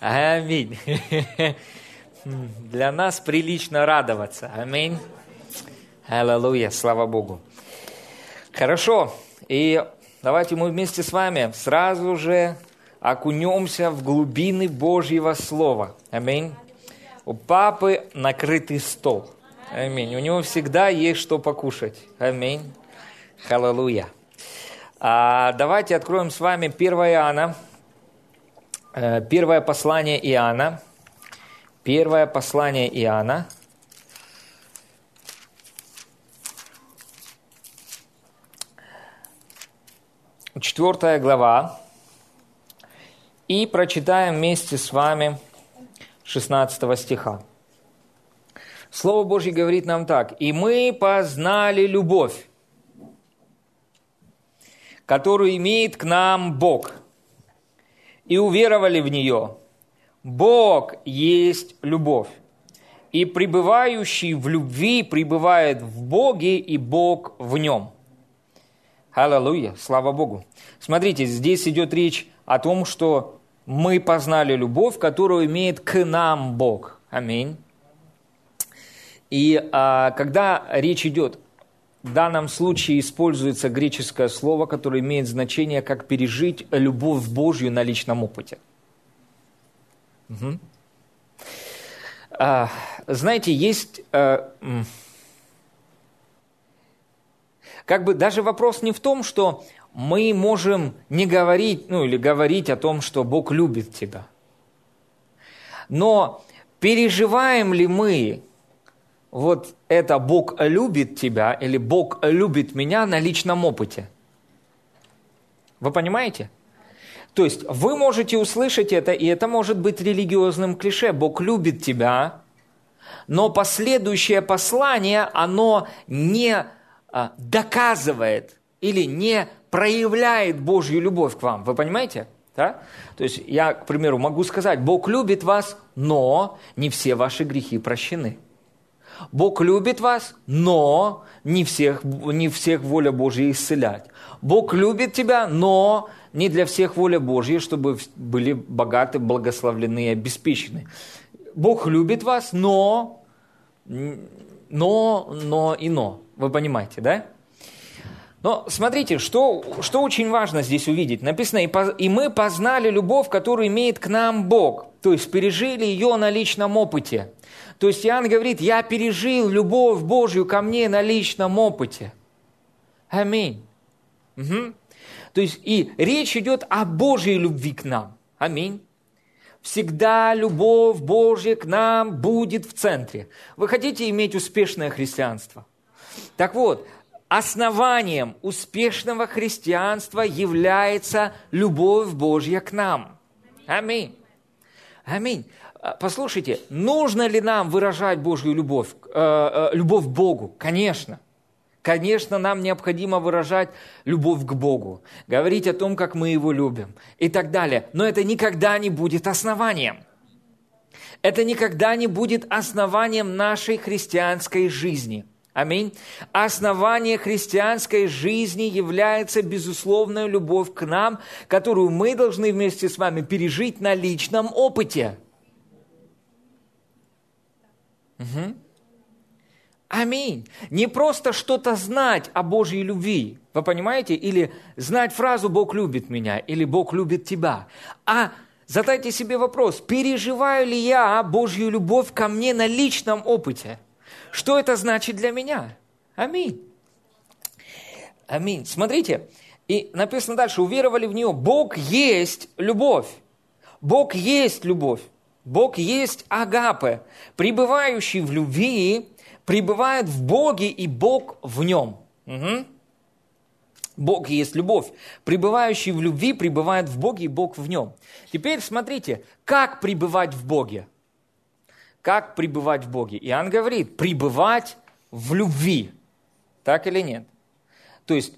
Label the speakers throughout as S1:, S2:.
S1: Аминь. Для нас прилично радоваться. Аминь. Аллилуйя, слава Богу. Хорошо, и давайте мы вместе с вами сразу же окунемся в глубины Божьего Слова. Аминь. У папы накрытый стол. Аминь. У него всегда есть что покушать. Аминь. Халалуя. А, давайте откроем с вами 1 Иоанна, первое послание Иоанна, первое послание Иоанна, четвертая глава, и прочитаем вместе с вами 16 стиха. Слово Божье говорит нам так. «И мы познали любовь, которую имеет к нам Бог, и уверовали в нее. Бог есть любовь, и пребывающий в любви пребывает в Боге, и Бог в нем». Аллилуйя, слава Богу. Смотрите, здесь идет речь о том, что мы познали любовь, которую имеет к нам Бог. Аминь. И а, когда речь идет в данном случае используется греческое слово, которое имеет значение как пережить любовь Божью на личном опыте. Угу. А, знаете, есть... А, как бы даже вопрос не в том, что мы можем не говорить, ну или говорить о том, что Бог любит тебя. Но переживаем ли мы вот это Бог любит тебя или Бог любит меня на личном опыте. Вы понимаете? То есть вы можете услышать это, и это может быть религиозным клише. Бог любит тебя, но последующее послание, оно не а, доказывает или не проявляет Божью любовь к вам. Вы понимаете? Да? То есть я, к примеру, могу сказать, Бог любит вас, но не все ваши грехи прощены. Бог любит вас, но не всех, не всех воля Божья исцелять. Бог любит тебя, но не для всех воля Божья, чтобы были богаты, благословлены и обеспечены. Бог любит вас, но, но, но и но. Вы понимаете, да? Но смотрите, что, что очень важно здесь увидеть. Написано, и, по, «И мы познали любовь, которую имеет к нам Бог». То есть пережили ее на личном опыте. То есть Иоанн говорит, я пережил любовь Божью ко мне на личном опыте. Аминь. Угу. То есть и речь идет о Божьей любви к нам. Аминь. Всегда любовь Божья к нам будет в центре. Вы хотите иметь успешное христианство? Так вот, основанием успешного христианства является любовь Божья к нам. Аминь. Аминь. А, послушайте, нужно ли нам выражать Божью любовь, э, э, любовь к Богу? Конечно. Конечно, нам необходимо выражать любовь к Богу, говорить о том, как мы Его любим и так далее. Но это никогда не будет основанием. Это никогда не будет основанием нашей христианской жизни. Аминь. Основание христианской жизни является безусловная любовь к нам, которую мы должны вместе с вами пережить на личном опыте – Угу. Аминь. Не просто что-то знать о Божьей любви, вы понимаете? Или знать фразу «Бог любит меня» или «Бог любит тебя», а задайте себе вопрос, переживаю ли я Божью любовь ко мне на личном опыте? Что это значит для меня? Аминь. Аминь. Смотрите, и написано дальше, уверовали в нее. Бог есть любовь. Бог есть любовь. Бог есть агапе, пребывающий в любви, пребывает в Боге, и Бог в нем. Угу. Бог есть любовь. Пребывающий в любви пребывает в Боге, и Бог в нем. Теперь смотрите, как пребывать в Боге? Как пребывать в Боге? Иоанн говорит, пребывать в любви. Так или нет? То есть,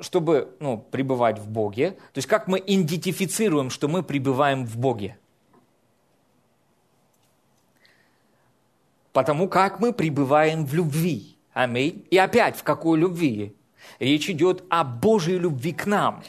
S1: чтобы ну, пребывать в Боге, то есть как мы идентифицируем, что мы пребываем в Боге? Потому как мы пребываем в любви. Аминь. И опять, в какой любви? Речь идет о Божьей любви к нам.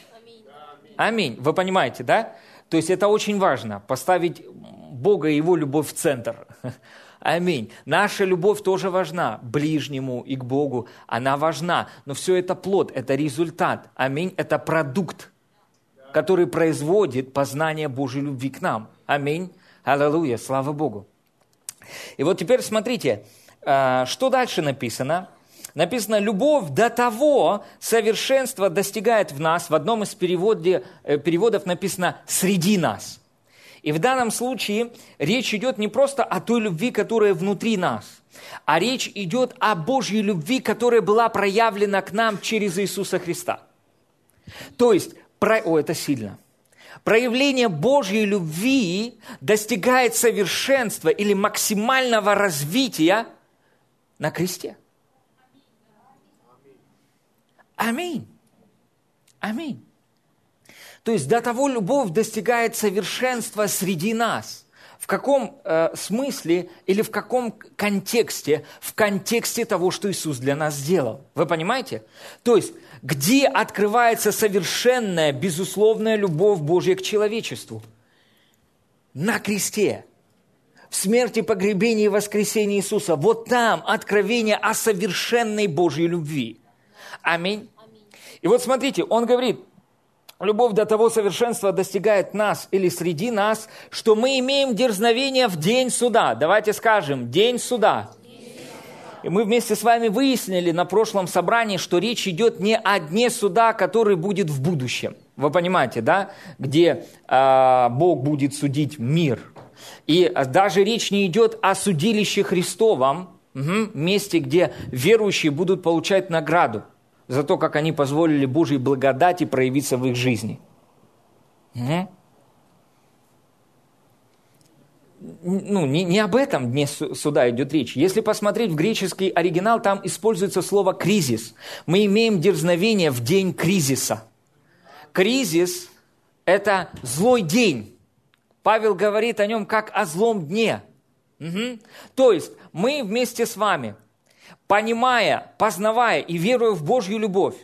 S1: Аминь. Вы понимаете, да? То есть это очень важно, поставить Бога и Его любовь в центр. Аминь. Наша любовь тоже важна, ближнему и к Богу, она важна. Но все это плод, это результат. Аминь. Это продукт, который производит познание Божьей любви к нам. Аминь. Аллилуйя. Слава Богу. И вот теперь смотрите, а, что дальше написано. Написано, любовь до того совершенства достигает в нас. В одном из э, переводов написано «среди нас». И в данном случае речь идет не просто о той любви, которая внутри нас, а речь идет о Божьей любви, которая была проявлена к нам через Иисуса Христа. То есть, про... о, это сильно. Проявление Божьей любви достигает совершенства или максимального развития на кресте. Аминь. Аминь. То есть до того любовь достигает совершенства среди нас. В каком э, смысле или в каком контексте? В контексте того, что Иисус для нас сделал. Вы понимаете? То есть, где открывается совершенная, безусловная любовь Божья к человечеству? На кресте. В смерти, погребении и воскресении Иисуса. Вот там откровение о совершенной Божьей любви. Аминь. И вот смотрите, он говорит, Любовь до того совершенства достигает нас или среди нас, что мы имеем дерзновение в день суда. Давайте скажем, день суда. И мы вместе с вами выяснили на прошлом собрании, что речь идет не о дне суда, который будет в будущем. Вы понимаете, да? Где э, Бог будет судить мир. И даже речь не идет о судилище Христовом, угу, месте, где верующие будут получать награду за то, как они позволили Божьей благодати проявиться в их жизни. Угу. Ну, не, не об этом дне суда идет речь. Если посмотреть в греческий оригинал, там используется слово «кризис». Мы имеем дерзновение в день кризиса. Кризис – это злой день. Павел говорит о нем как о злом дне. Угу. То есть мы вместе с вами – понимая, познавая и веруя в Божью любовь,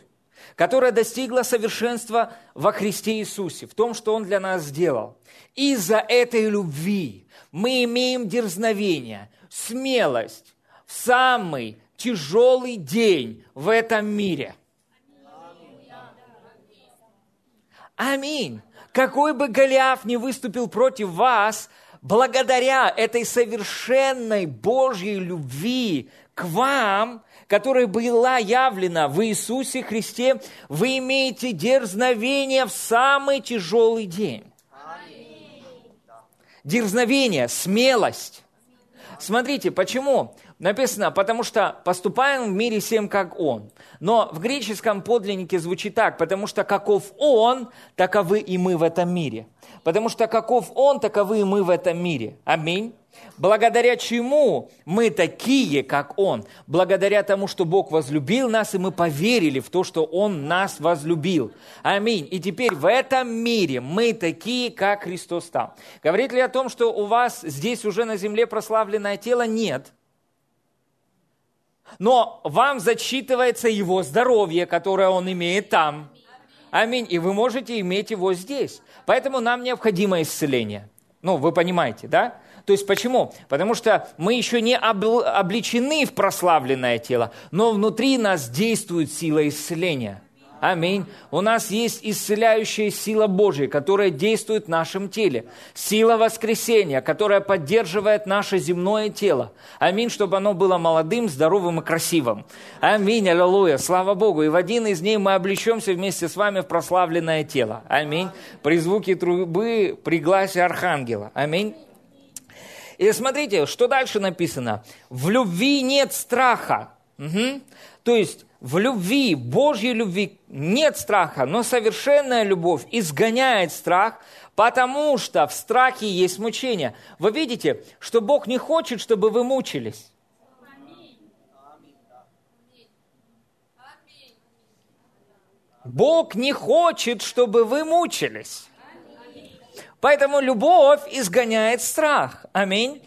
S1: которая достигла совершенства во Христе Иисусе, в том, что Он для нас сделал. Из-за этой любви мы имеем дерзновение, смелость в самый тяжелый день в этом мире. Аминь. Какой бы Голиаф не выступил против вас, благодаря этой совершенной Божьей любви, к вам, которая была явлена в Иисусе Христе, вы имеете дерзновение в самый тяжелый день. Дерзновение, смелость. Смотрите, почему? Написано, потому что поступаем в мире всем, как Он. Но в греческом подлиннике звучит так, потому что каков Он, таковы и мы в этом мире. Потому что каков Он, таковы и мы в этом мире. Аминь. Благодаря чему мы такие, как Он? Благодаря тому, что Бог возлюбил нас, и мы поверили в то, что Он нас возлюбил. Аминь. И теперь в этом мире мы такие, как Христос стал. Говорит ли о том, что у вас здесь уже на земле прославленное тело? Нет. Но вам зачитывается Его здоровье, которое Он имеет там. Аминь. И вы можете иметь его здесь. Поэтому нам необходимо исцеление. Ну, вы понимаете, да? То есть почему? Потому что мы еще не обличены в прославленное тело, но внутри нас действует сила исцеления. Аминь. У нас есть исцеляющая сила Божья, которая действует в нашем теле. Сила воскресения, которая поддерживает наше земное тело. Аминь, чтобы оно было молодым, здоровым и красивым. Аминь, аллилуйя, слава Богу. И в один из дней мы облечемся вместе с вами в прославленное тело. Аминь. При звуке трубы, при гласе архангела. Аминь. И смотрите, что дальше написано. В любви нет страха. Угу. То есть в любви, Божьей любви нет страха, но совершенная любовь изгоняет страх, потому что в страхе есть мучение. Вы видите, что Бог не хочет, чтобы вы мучились. Бог не хочет, чтобы вы мучились. Поэтому любовь изгоняет страх. Аминь.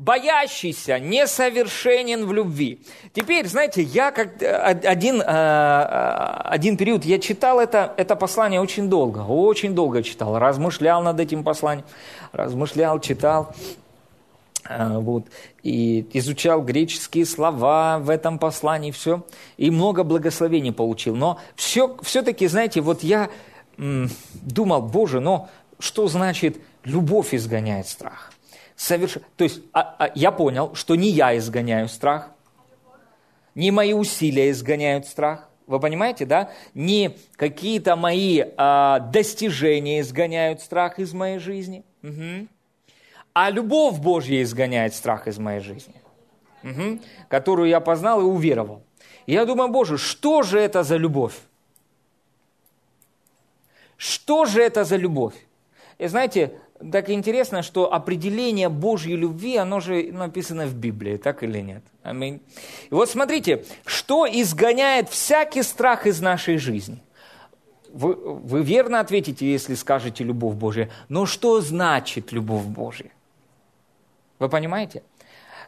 S1: Боящийся несовершенен в любви. Теперь, знаете, я как один, один период, я читал это, это послание очень долго, очень долго читал, размышлял над этим посланием, размышлял, читал. Вот, и изучал греческие слова в этом послании, все, и много благословений получил. Но все, все-таки, знаете, вот я думал, Боже, но что значит любовь изгоняет страх? Соверш... То есть а, а, я понял, что не я изгоняю страх, не мои усилия изгоняют страх. Вы понимаете, да? Не какие-то мои а, достижения изгоняют страх из моей жизни. Угу. А любовь Божья изгоняет страх из моей жизни, угу. которую я познал и уверовал. Я думаю, Боже, что же это за любовь? Что же это за любовь? И знаете, так интересно, что определение Божьей любви, оно же написано в Библии, так или нет? Аминь. И вот смотрите, что изгоняет всякий страх из нашей жизни? Вы, вы верно ответите, если скажете любовь Божья. Но что значит любовь Божья? Вы понимаете?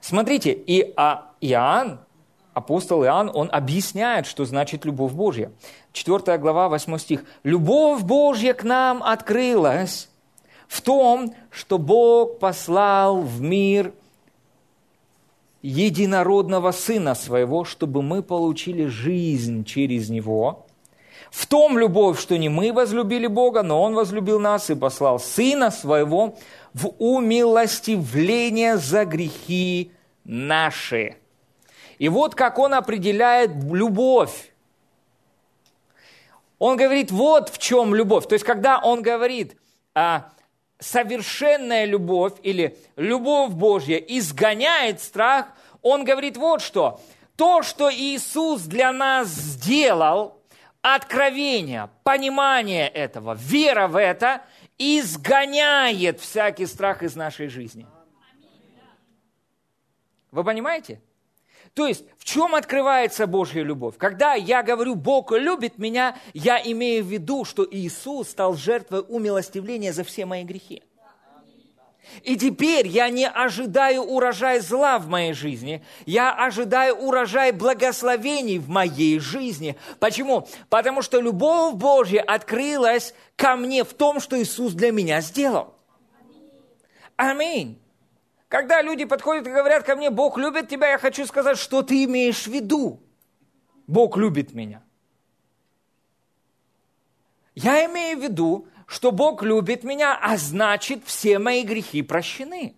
S1: Смотрите, и а, Иоанн, апостол Иоанн, он объясняет, что значит любовь Божья. 4 глава, 8 стих. «Любовь Божья к нам открылась, в том, что Бог послал в мир единородного Сына Своего, чтобы мы получили жизнь через Него. В том любовь, что не мы возлюбили Бога, но Он возлюбил нас и послал Сына Своего в умилостивление за грехи наши. И вот как Он определяет любовь. Он говорит, вот в чем любовь. То есть, когда Он говорит, а, совершенная любовь или любовь Божья изгоняет страх, он говорит вот что. То, что Иисус для нас сделал, откровение, понимание этого, вера в это, изгоняет всякий страх из нашей жизни. Вы понимаете? То есть, в чем открывается Божья любовь? Когда я говорю, Бог любит меня, я имею в виду, что Иисус стал жертвой умилостивления за все мои грехи. И теперь я не ожидаю урожая зла в моей жизни, я ожидаю урожай благословений в моей жизни. Почему? Потому что любовь Божья открылась ко мне в том, что Иисус для меня сделал. Аминь. Когда люди подходят и говорят ко мне, Бог любит тебя, я хочу сказать, что ты имеешь в виду. Бог любит меня. Я имею в виду, что Бог любит меня, а значит, все мои грехи прощены.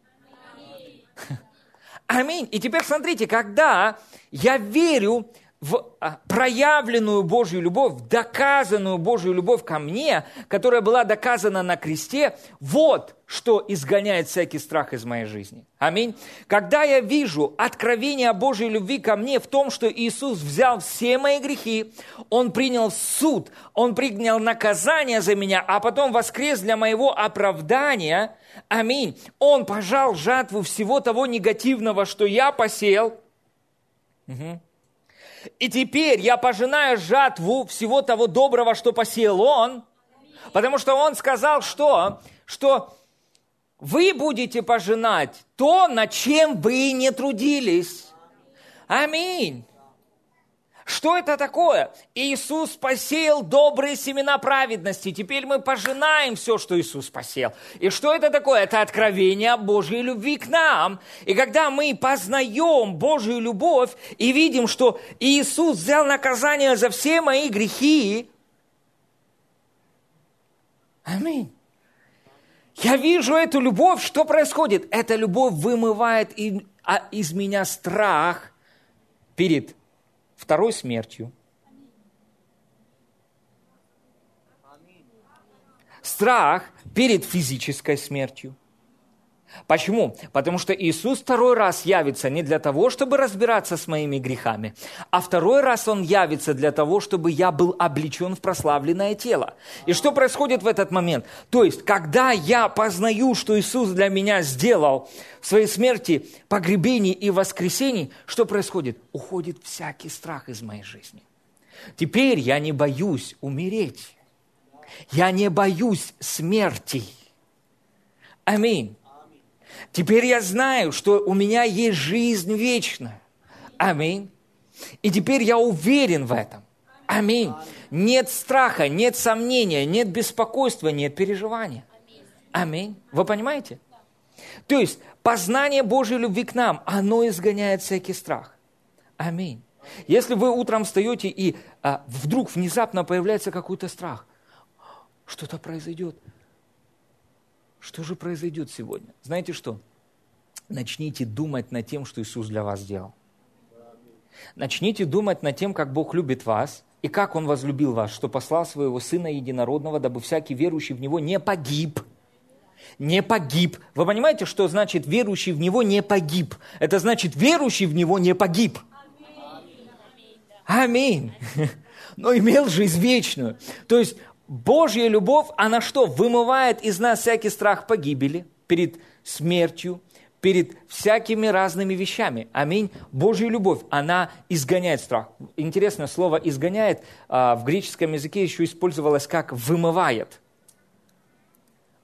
S1: Аминь. И теперь смотрите, когда я верю в а, проявленную Божью любовь, доказанную Божью любовь ко мне, которая была доказана на кресте, вот что изгоняет всякий страх из моей жизни. Аминь. Когда я вижу откровение Божьей любви ко мне в том, что Иисус взял все мои грехи, Он принял суд, Он принял наказание за меня, а потом воскрес для моего оправдания, аминь, Он пожал жатву всего того негативного, что я посеял, угу и теперь я пожинаю жатву всего того доброго, что посеял он, потому что он сказал, что, что вы будете пожинать то, над чем вы не трудились. Аминь. Что это такое? Иисус посеял добрые семена праведности. Теперь мы пожинаем все, что Иисус посеял. И что это такое? Это откровение Божьей любви к нам. И когда мы познаем Божью любовь и видим, что Иисус взял наказание за все мои грехи, Аминь. Я вижу эту любовь, что происходит? Эта любовь вымывает а, из меня страх перед второй смертью. Страх перед физической смертью. Почему? Потому что Иисус второй раз явится не для того, чтобы разбираться с моими грехами, а второй раз Он явится для того, чтобы я был облечен в прославленное тело. И что происходит в этот момент? То есть, когда я познаю, что Иисус для меня сделал в своей смерти, погребении и воскресении, что происходит? Уходит всякий страх из моей жизни. Теперь я не боюсь умереть. Я не боюсь смерти. Аминь. Теперь я знаю, что у меня есть жизнь вечная. Аминь. И теперь я уверен в этом. Аминь. Нет страха, нет сомнения, нет беспокойства, нет переживания. Аминь. Вы понимаете? То есть познание Божьей любви к нам, оно изгоняет всякий страх. Аминь. Если вы утром встаете и а, вдруг внезапно появляется какой-то страх, что-то произойдет. Что же произойдет сегодня? Знаете что? Начните думать над тем, что Иисус для вас сделал. Начните думать над тем, как Бог любит вас, и как Он возлюбил вас, что послал Своего Сына Единородного, дабы всякий верующий в Него не погиб. Не погиб. Вы понимаете, что значит верующий в Него не погиб? Это значит верующий в Него не погиб. Аминь. Но имел жизнь вечную. То есть Божья любовь, она что? Вымывает из нас всякий страх погибели перед смертью, перед всякими разными вещами. Аминь. Божья любовь, она изгоняет страх. Интересное слово «изгоняет» а, в греческом языке еще использовалось как «вымывает».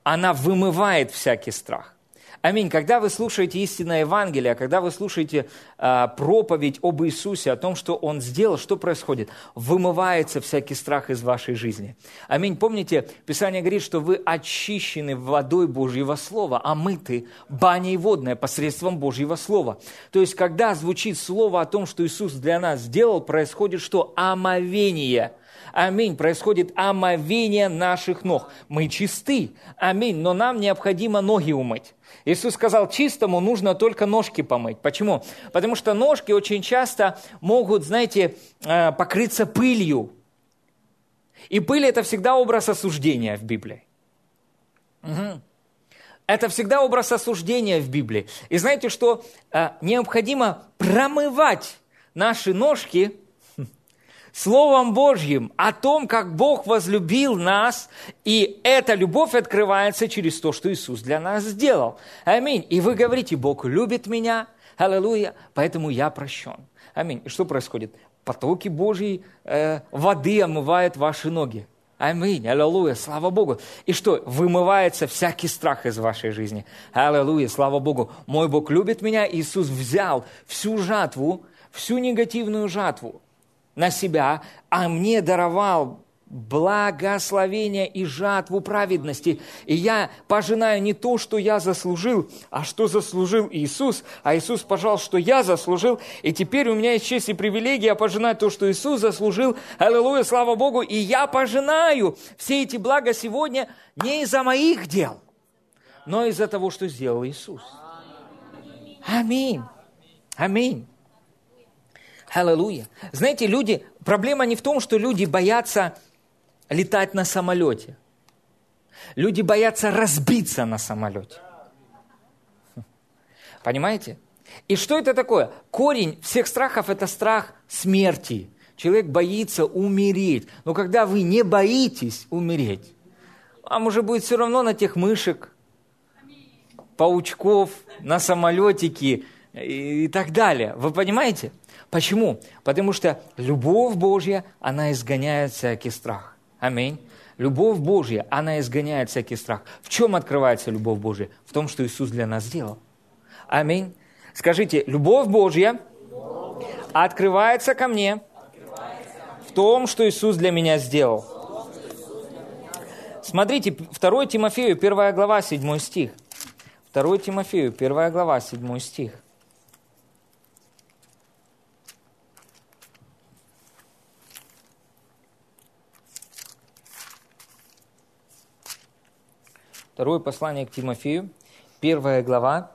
S1: Она вымывает всякий страх. Аминь. Когда вы слушаете истинное Евангелие, когда вы слушаете э, проповедь об Иисусе, о том, что Он сделал, что происходит? Вымывается всякий страх из вашей жизни. Аминь. Помните, Писание говорит, что вы очищены водой Божьего Слова, а мыты баней водной посредством Божьего Слова. То есть, когда звучит слово о том, что Иисус для нас сделал, происходит что? Омовение – Аминь. Происходит омовение наших ног. Мы чисты. Аминь. Но нам необходимо ноги умыть. Иисус сказал, чистому нужно только ножки помыть. Почему? Потому что ножки очень часто могут, знаете, э, покрыться пылью. И пыль – это всегда образ осуждения в Библии. Угу. Это всегда образ осуждения в Библии. И знаете, что э, необходимо промывать наши ножки Словом Божьим о том, как Бог возлюбил нас, и эта любовь открывается через то, что Иисус для нас сделал. Аминь. И вы говорите, Бог любит меня, аллилуйя, поэтому я прощен. Аминь. И что происходит? Потоки Божьей э, воды омывают ваши ноги. Аминь, аллилуйя, слава Богу. И что? Вымывается всякий страх из вашей жизни. Аллилуйя, слава Богу. Мой Бог любит меня. Иисус взял всю жатву, всю негативную жатву, на себя, а мне даровал благословение и жатву праведности. И я пожинаю не то, что я заслужил, а что заслужил Иисус. А Иисус пожал, что я заслужил. И теперь у меня есть честь и привилегия пожинать то, что Иисус заслужил. Аллилуйя, слава Богу. И я пожинаю все эти блага сегодня не из-за моих дел, но из-за того, что сделал Иисус. Аминь. Аминь. Аллилуйя. Знаете, люди, проблема не в том, что люди боятся летать на самолете. Люди боятся разбиться на самолете. Понимаете? И что это такое? Корень всех страхов – это страх смерти. Человек боится умереть. Но когда вы не боитесь умереть, вам уже будет все равно на тех мышек, паучков, на самолетики и так далее. Вы понимаете? Почему? Потому что любовь Божья, она изгоняет всякий страх. Аминь. Любовь Божья, она изгоняет всякий страх. В чем открывается любовь Божья? В том, что Иисус для нас сделал. Аминь. Скажите, любовь Божья открывается ко мне в том, что Иисус для меня сделал. Смотрите, 2 Тимофею, 1 глава, 7 стих. 2 Тимофею, 1 глава, 7 стих. Второе послание к Тимофею, первая глава,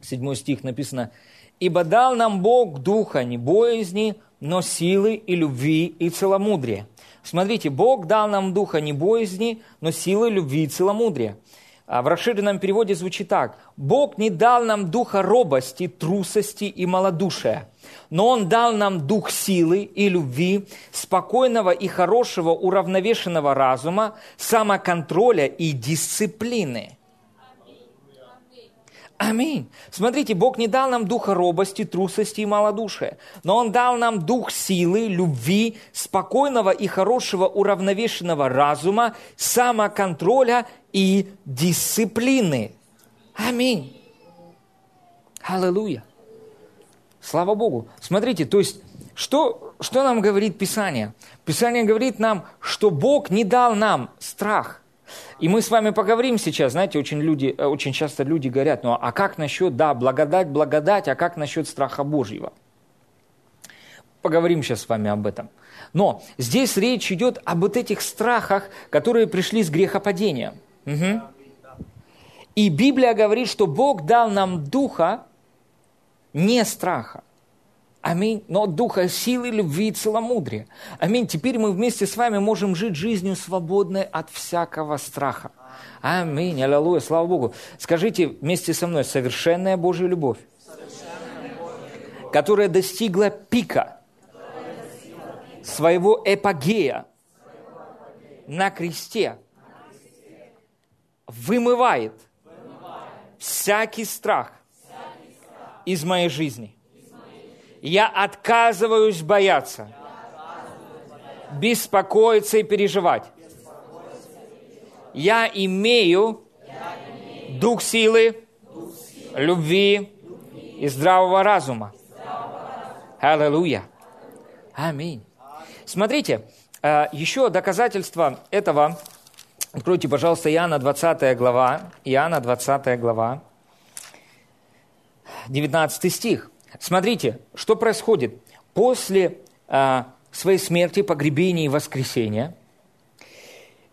S1: седьмой стих написано, «Ибо дал нам Бог духа не боязни, но силы и любви и целомудрия». Смотрите, Бог дал нам духа не боязни, но силы, любви и целомудрия. А в расширенном переводе звучит так. «Бог не дал нам духа робости, трусости и малодушия, но Он дал нам дух силы и любви, спокойного и хорошего уравновешенного разума, самоконтроля и дисциплины. Аминь. Смотрите, Бог не дал нам духа робости, трусости и малодушия, но Он дал нам дух силы, любви, спокойного и хорошего уравновешенного разума, самоконтроля и дисциплины. Аминь. Аллилуйя. Слава Богу. Смотрите, то есть, что, что нам говорит Писание? Писание говорит нам, что Бог не дал нам страх. И мы с вами поговорим сейчас, знаете, очень, люди, э, очень часто люди говорят, ну а как насчет, да, благодать, благодать, а как насчет страха Божьего? Поговорим сейчас с вами об этом. Но здесь речь идет об вот этих страхах, которые пришли с грехопадения. Угу. И Библия говорит, что Бог дал нам духа не страха. Аминь. Но духа силы, любви и целомудрия. Аминь. Теперь мы вместе с вами можем жить жизнью свободной от всякого страха. Аминь. Аллилуйя. Слава Богу. Скажите вместе со мной, совершенная Божья любовь, которая достигла пика своего эпогея на кресте, вымывает всякий страх из моей жизни. Я отказываюсь бояться, беспокоиться и переживать. Я имею дух силы, любви и здравого разума. Аллилуйя. Аминь. Смотрите, э, еще доказательство этого. Откройте, пожалуйста, Иоанна 20 глава. Иоанна 20 глава. 19 стих. Смотрите, что происходит. После э, своей смерти, погребения и воскресения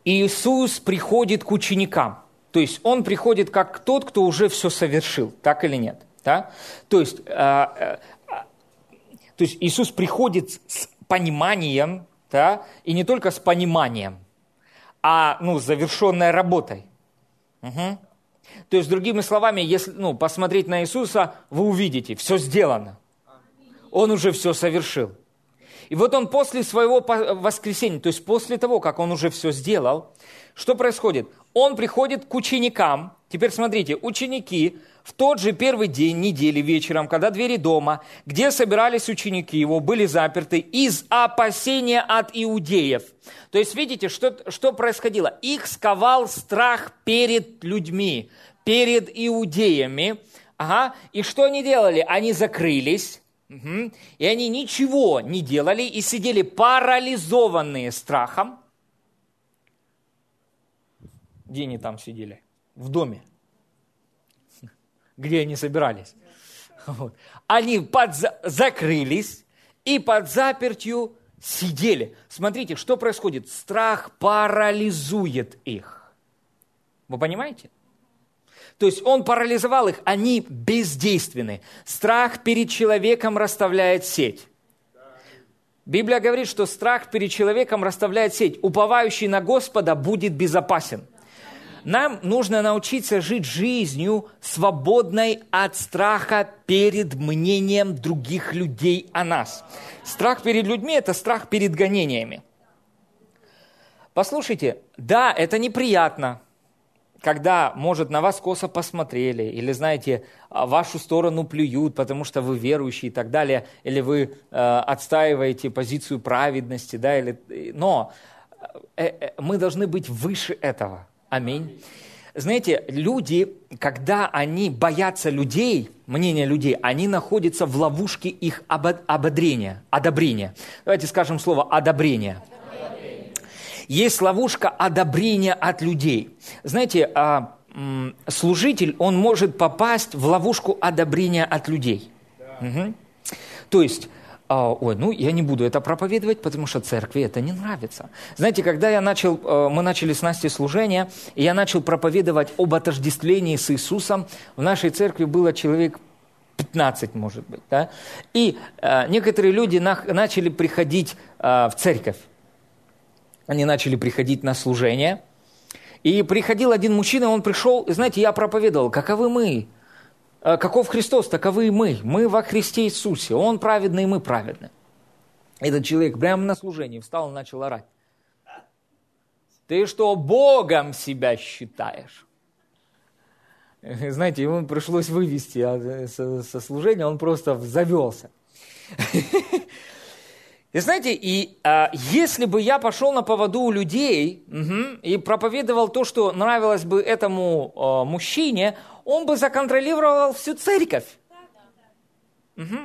S1: Иисус приходит к ученикам. То есть Он приходит как тот, кто уже все совершил, так или нет? Да? То, есть, э, э, то есть Иисус приходит с пониманием, да, и не только с пониманием, а ну, завершенной работой. Угу. То есть, другими словами, если ну, посмотреть на Иисуса, вы увидите, все сделано. Он уже все совершил. И вот он после своего воскресения, то есть после того, как он уже все сделал, что происходит? Он приходит к ученикам. Теперь смотрите, ученики в тот же первый день недели вечером, когда двери дома, где собирались ученики его, были заперты из опасения от иудеев. То есть видите, что, что происходило? Их сковал страх перед людьми, перед иудеями. Ага. И что они делали? Они закрылись, угу. и они ничего не делали и сидели парализованные страхом. Где они там сидели? В доме где они собирались. Вот. Они под, закрылись и под запертью сидели. Смотрите, что происходит. Страх парализует их. Вы понимаете? То есть он парализовал их, они бездейственны. Страх перед человеком расставляет сеть. Библия говорит, что страх перед человеком расставляет сеть. Уповающий на Господа будет безопасен. Нам нужно научиться жить жизнью, свободной от страха перед мнением других людей о нас. Страх перед людьми – это страх перед гонениями. Послушайте, да, это неприятно, когда, может, на вас косо посмотрели, или, знаете, а, вашу сторону плюют, потому что вы верующие и так далее, или вы э, отстаиваете позицию праведности, да, или... но э, э, мы должны быть выше этого. Аминь. Знаете, люди, когда они боятся людей, мнения людей, они находятся в ловушке их ободрения, одобрения. Давайте скажем слово «одобрение». Есть ловушка одобрения от людей. Знаете, а, служитель, он может попасть в ловушку одобрения от людей. Угу. То есть а, ой, ну я не буду это проповедовать, потому что церкви это не нравится. Знаете, когда я начал, э, мы начали с Настей служение, и я начал проповедовать об отождествлении с Иисусом, в нашей церкви было человек 15, может быть, да? И э, некоторые люди на, начали приходить э, в церковь. Они начали приходить на служение. И приходил один мужчина, он пришел, и знаете, я проповедовал, каковы мы, Э, каков Христос, таковы и мы. Мы во Христе Иисусе. Он праведный, и мы праведны. Этот человек прямо на служении встал и начал орать. Ты что, Богом себя считаешь? Знаете, ему пришлось вывести со служения, он просто завелся. И знаете, и а, если бы я пошел на поводу у людей угу, и проповедовал то, что нравилось бы этому а, мужчине, он бы законтролировал всю церковь. Угу.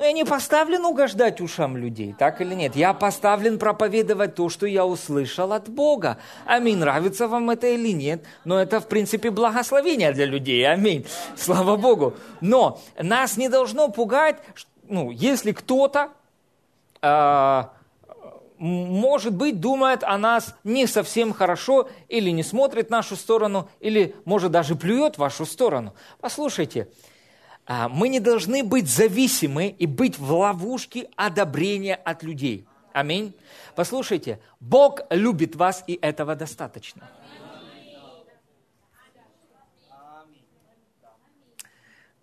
S1: Но я не поставлен угождать ушам людей, так или нет? Я поставлен проповедовать то, что я услышал от Бога. Аминь. Нравится вам это или нет? Но это, в принципе, благословение для людей. Аминь. Слава Богу. Но нас не должно пугать, ну, если кто-то может быть, думает о нас не совсем хорошо, или не смотрит в нашу сторону, или, может, даже плюет в вашу сторону. Послушайте, э, мы не должны быть зависимы и быть в ловушке одобрения от людей. Аминь. Послушайте, Бог любит вас, и этого достаточно.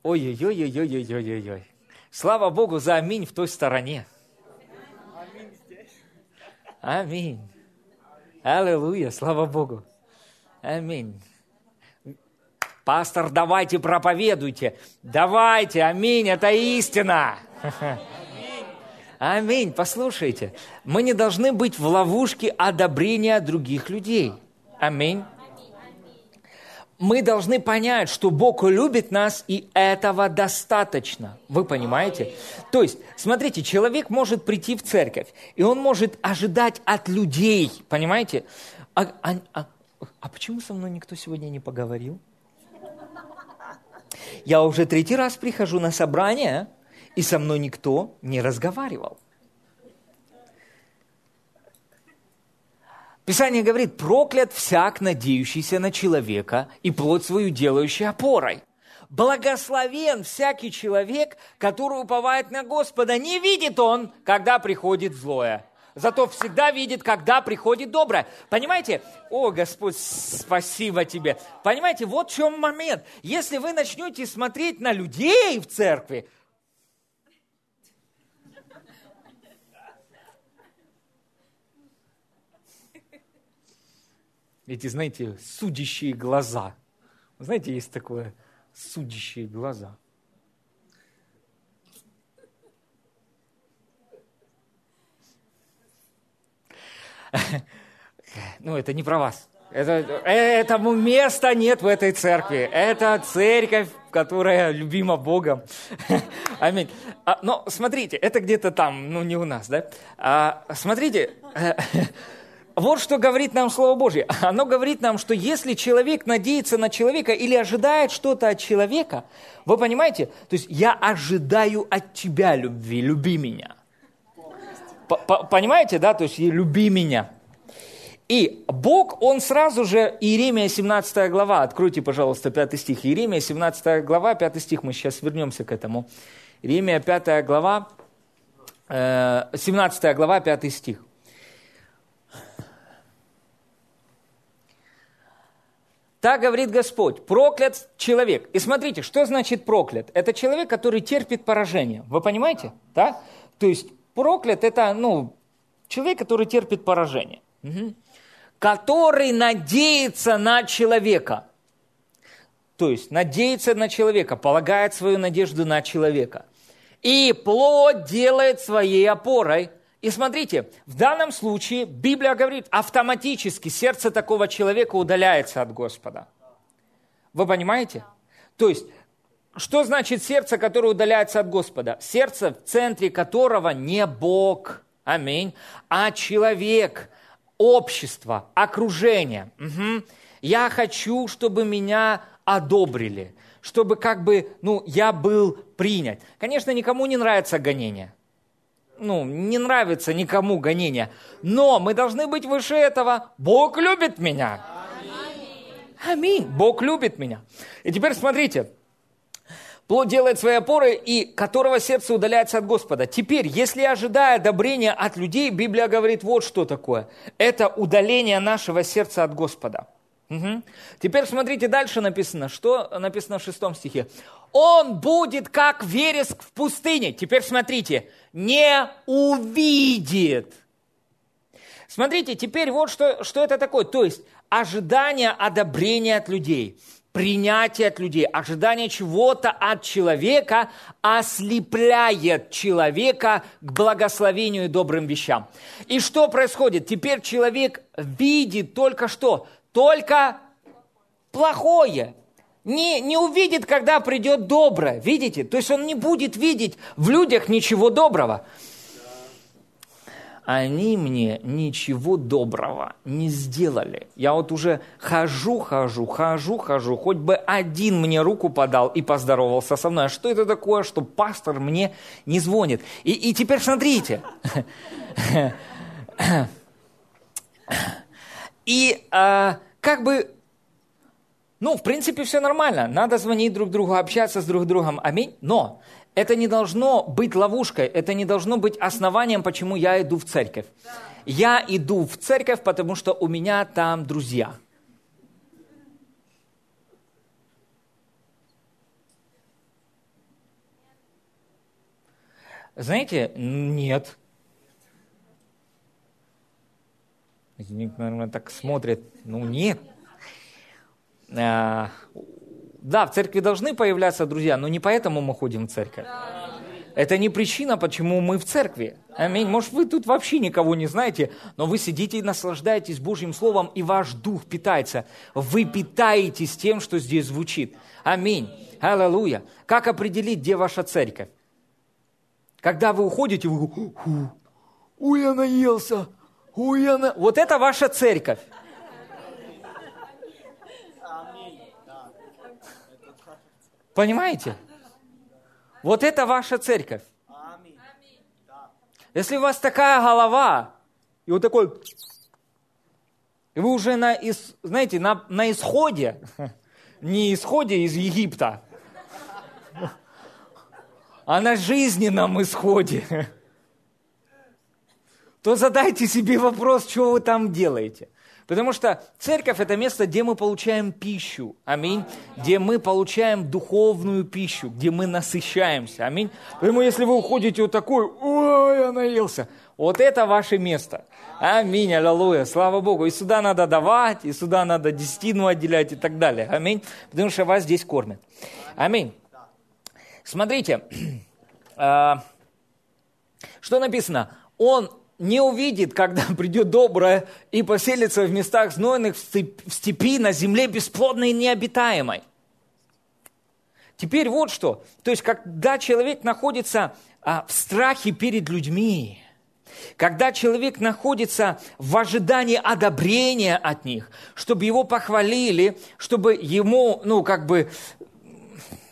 S1: Ой-ой-ой-ой-ой-ой-ой-ой. Слава Богу за аминь в той стороне. Аминь. Аллилуйя, слава Богу. Аминь. Пастор, давайте проповедуйте. Давайте, аминь, это истина. Аминь. Послушайте, мы не должны быть в ловушке одобрения других людей. Аминь мы должны понять, что Бог любит нас, и этого достаточно. Вы понимаете? То есть, смотрите, человек может прийти в церковь, и он может ожидать от людей, понимаете? А, а, а, а почему со мной никто сегодня не поговорил? Я уже третий раз прихожу на собрание, и со мной никто не разговаривал. Писание говорит, проклят всяк, надеющийся на человека и плоть свою делающий опорой. Благословен всякий человек, который уповает на Господа. Не видит он, когда приходит злое. Зато всегда видит, когда приходит доброе. Понимаете? О, Господь, спасибо тебе. Понимаете, вот в чем момент. Если вы начнете смотреть на людей в церкви, эти, знаете, судящие глаза. Знаете, есть такое судящие глаза. Ну, это не про вас. Это, этому места нет в этой церкви. Это церковь, которая любима Богом. Аминь. А, но смотрите, это где-то там, ну не у нас, да? А, смотрите, вот что говорит нам Слово Божье. Оно говорит нам, что если человек надеется на человека или ожидает что-то от человека, вы понимаете? То есть я ожидаю от тебя любви, люби меня. Понимаете, да? То есть люби меня. И Бог, Он сразу же, Иеремия 17 глава, откройте, пожалуйста, 5 стих. Иеремия 17 глава, 5 стих, мы сейчас вернемся к этому. Иеремия 5 глава, 17 э, глава, 5 стих. Так говорит Господь, проклят человек. И смотрите, что значит проклят? Это человек, который терпит поражение. Вы понимаете? Да? То есть проклят это, ну, человек, который терпит поражение. Угу. Который надеется на человека. То есть надеется на человека, полагает свою надежду на человека. И плод делает своей опорой и смотрите, в данном случае Библия говорит, автоматически сердце такого человека удаляется от Господа. Вы понимаете? То есть, что значит сердце, которое удаляется от Господа? Сердце, в центре которого не Бог, аминь, а человек, общество, окружение. Угу. Я хочу, чтобы меня одобрили, чтобы как бы, ну, я был принят. Конечно, никому не нравится гонение ну, не нравится никому гонение. Но мы должны быть выше этого. Бог любит меня. Аминь. Бог любит меня. И теперь смотрите. Плод делает свои опоры, и которого сердце удаляется от Господа. Теперь, если ожидая одобрения от людей, Библия говорит вот что такое. Это удаление нашего сердца от Господа. Угу. Теперь смотрите, дальше написано. Что написано в шестом стихе? Он будет как вереск в пустыне. Теперь смотрите, не увидит. Смотрите, теперь вот что, что это такое. То есть ожидание одобрения от людей. принятие от людей, ожидание чего-то от человека ослепляет человека к благословению и добрым вещам. И что происходит? Теперь человек видит только что? Только плохое. Не, не увидит, когда придет доброе. Видите? То есть он не будет видеть в людях ничего доброго они мне ничего доброго не сделали. Я вот уже хожу, хожу, хожу, хожу, хоть бы один мне руку подал и поздоровался со мной. А что это такое, что пастор мне не звонит? И, и теперь смотрите. И а, как бы, ну, в принципе, все нормально. Надо звонить друг другу, общаться с друг другом. Аминь. Но это не должно быть ловушкой, это не должно быть основанием, почему я иду в церковь. Я иду в церковь, потому что у меня там друзья. Знаете, нет. Наверное, так смотрят. Ну, нет. А, да, в церкви должны появляться друзья, но не поэтому мы ходим в церковь. Это не причина, почему мы в церкви. Аминь. Может, вы тут вообще никого не знаете, но вы сидите и наслаждаетесь Божьим Словом, и ваш дух питается. Вы питаетесь тем, что здесь звучит. Аминь. Аллилуйя. Как определить, где ваша церковь? Когда вы уходите, вы «Ой, я наелся! Ой, я на...» Вот это ваша церковь. Понимаете? Вот это ваша церковь. Если у вас такая голова, и вот такой, и вы уже на, знаете, на, на исходе, не исходе из Египта, а на жизненном исходе, то задайте себе вопрос, что вы там делаете. Потому что церковь – это место, где мы получаем пищу. Аминь. Где мы получаем духовную пищу, где мы насыщаемся. Аминь. Поэтому если вы уходите вот такой, ой, я наелся, вот это ваше место. Аминь, аллилуйя, слава Богу. И сюда надо давать, и сюда надо десятину отделять и так далее. Аминь. Потому что вас здесь кормят. Аминь. Смотрите, а, что написано? Он не увидит, когда придет доброе и поселится в местах знойных, в степи, на земле бесплодной и необитаемой. Теперь вот что. То есть, когда человек находится а, в страхе перед людьми, когда человек находится в ожидании одобрения от них, чтобы его похвалили, чтобы ему, ну, как бы,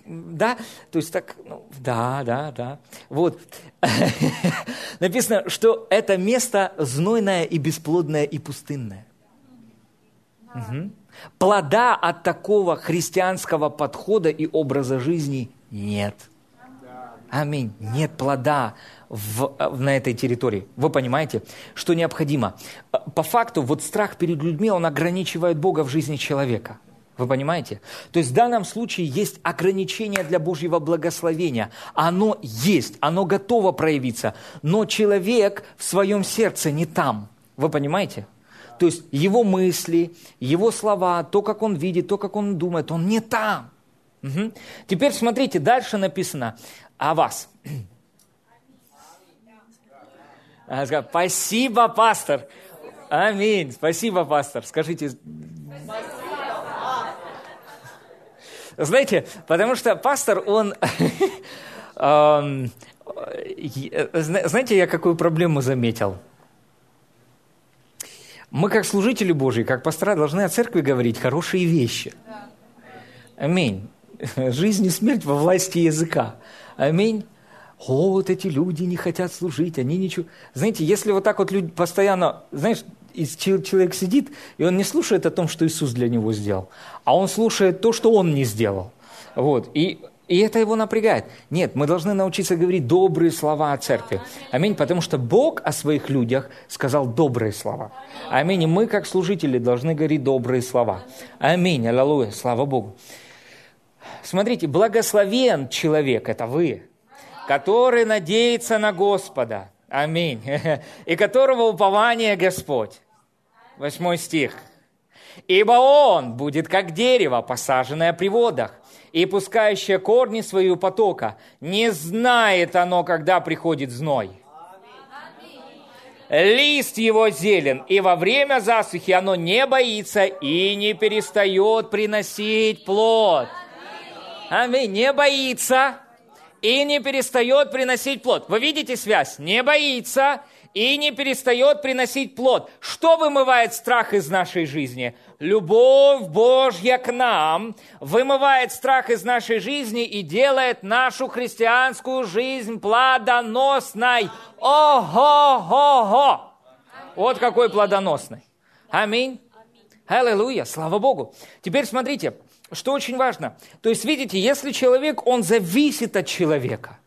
S1: да, то есть так, ну, да, да, да. Вот. Написано, что это место знойное и бесплодное и пустынное. Угу. Плода от такого христианского подхода и образа жизни нет. Аминь. Нет плода в, на этой территории. Вы понимаете, что необходимо? По факту, вот страх перед людьми, он ограничивает Бога в жизни человека. Вы понимаете? То есть в данном случае есть ограничение для Божьего благословения. Оно есть, оно готово проявиться, но человек в своем сердце не там. Вы понимаете? То есть его мысли, его слова, то, как он видит, то, как он думает, он не там. Угу. Теперь смотрите, дальше написано о вас. Спасибо, пастор. Аминь. Спасибо, пастор. Скажите. Спасибо. Знаете, потому что пастор, он... Знаете, я какую проблему заметил? Мы, как служители Божьи, как пастора, должны о церкви говорить хорошие вещи. Аминь. Жизнь и смерть во власти языка. Аминь. О, вот эти люди не хотят служить, они ничего... Знаете, если вот так вот люди постоянно, знаешь, и человек сидит, и он не слушает о том, что Иисус для него сделал, а он слушает то, что он не сделал. Вот. И, и это его напрягает. Нет, мы должны научиться говорить добрые слова о церкви. Аминь. Потому что Бог о своих людях сказал добрые слова. Аминь. И мы, как служители, должны говорить добрые слова. Аминь. Аллилуйя. Слава Богу. Смотрите, благословен человек, это вы, который надеется на Господа. Аминь. И которого упование Господь. Восьмой стих. Ибо он будет как дерево, посаженное при водах, и пускающее корни свои у потока. Не знает оно, когда приходит зной. Лист его зелен, и во время засухи оно не боится и не перестает приносить плод. Аминь. Не боится и не перестает приносить плод. Вы видите связь? Не боится и не перестает приносить плод. Что вымывает страх из нашей жизни? Любовь Божья к нам вымывает страх из нашей жизни и делает нашу христианскую жизнь плодоносной. Ого-го-го! Вот какой плодоносный. Аминь. Аллилуйя, слава Богу. Теперь смотрите, что очень важно. То есть, видите, если человек, он зависит от человека,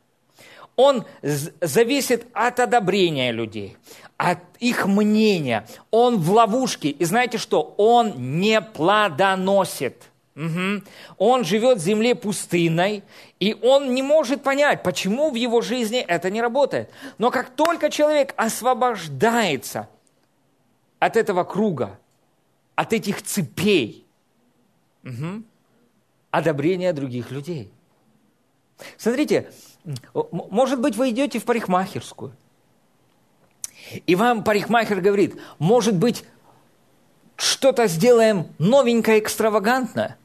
S1: он зависит от одобрения людей, от их мнения, он в ловушке. И знаете что? Он не плодоносит. Угу. Он живет в земле пустынной, и он не может понять, почему в его жизни это не работает. Но как только человек освобождается от этого круга, от этих цепей, угу, одобрения других людей. Смотрите, может быть, вы идете в парикмахерскую, и вам парикмахер говорит, может быть, что-то сделаем новенькое, экстравагантное,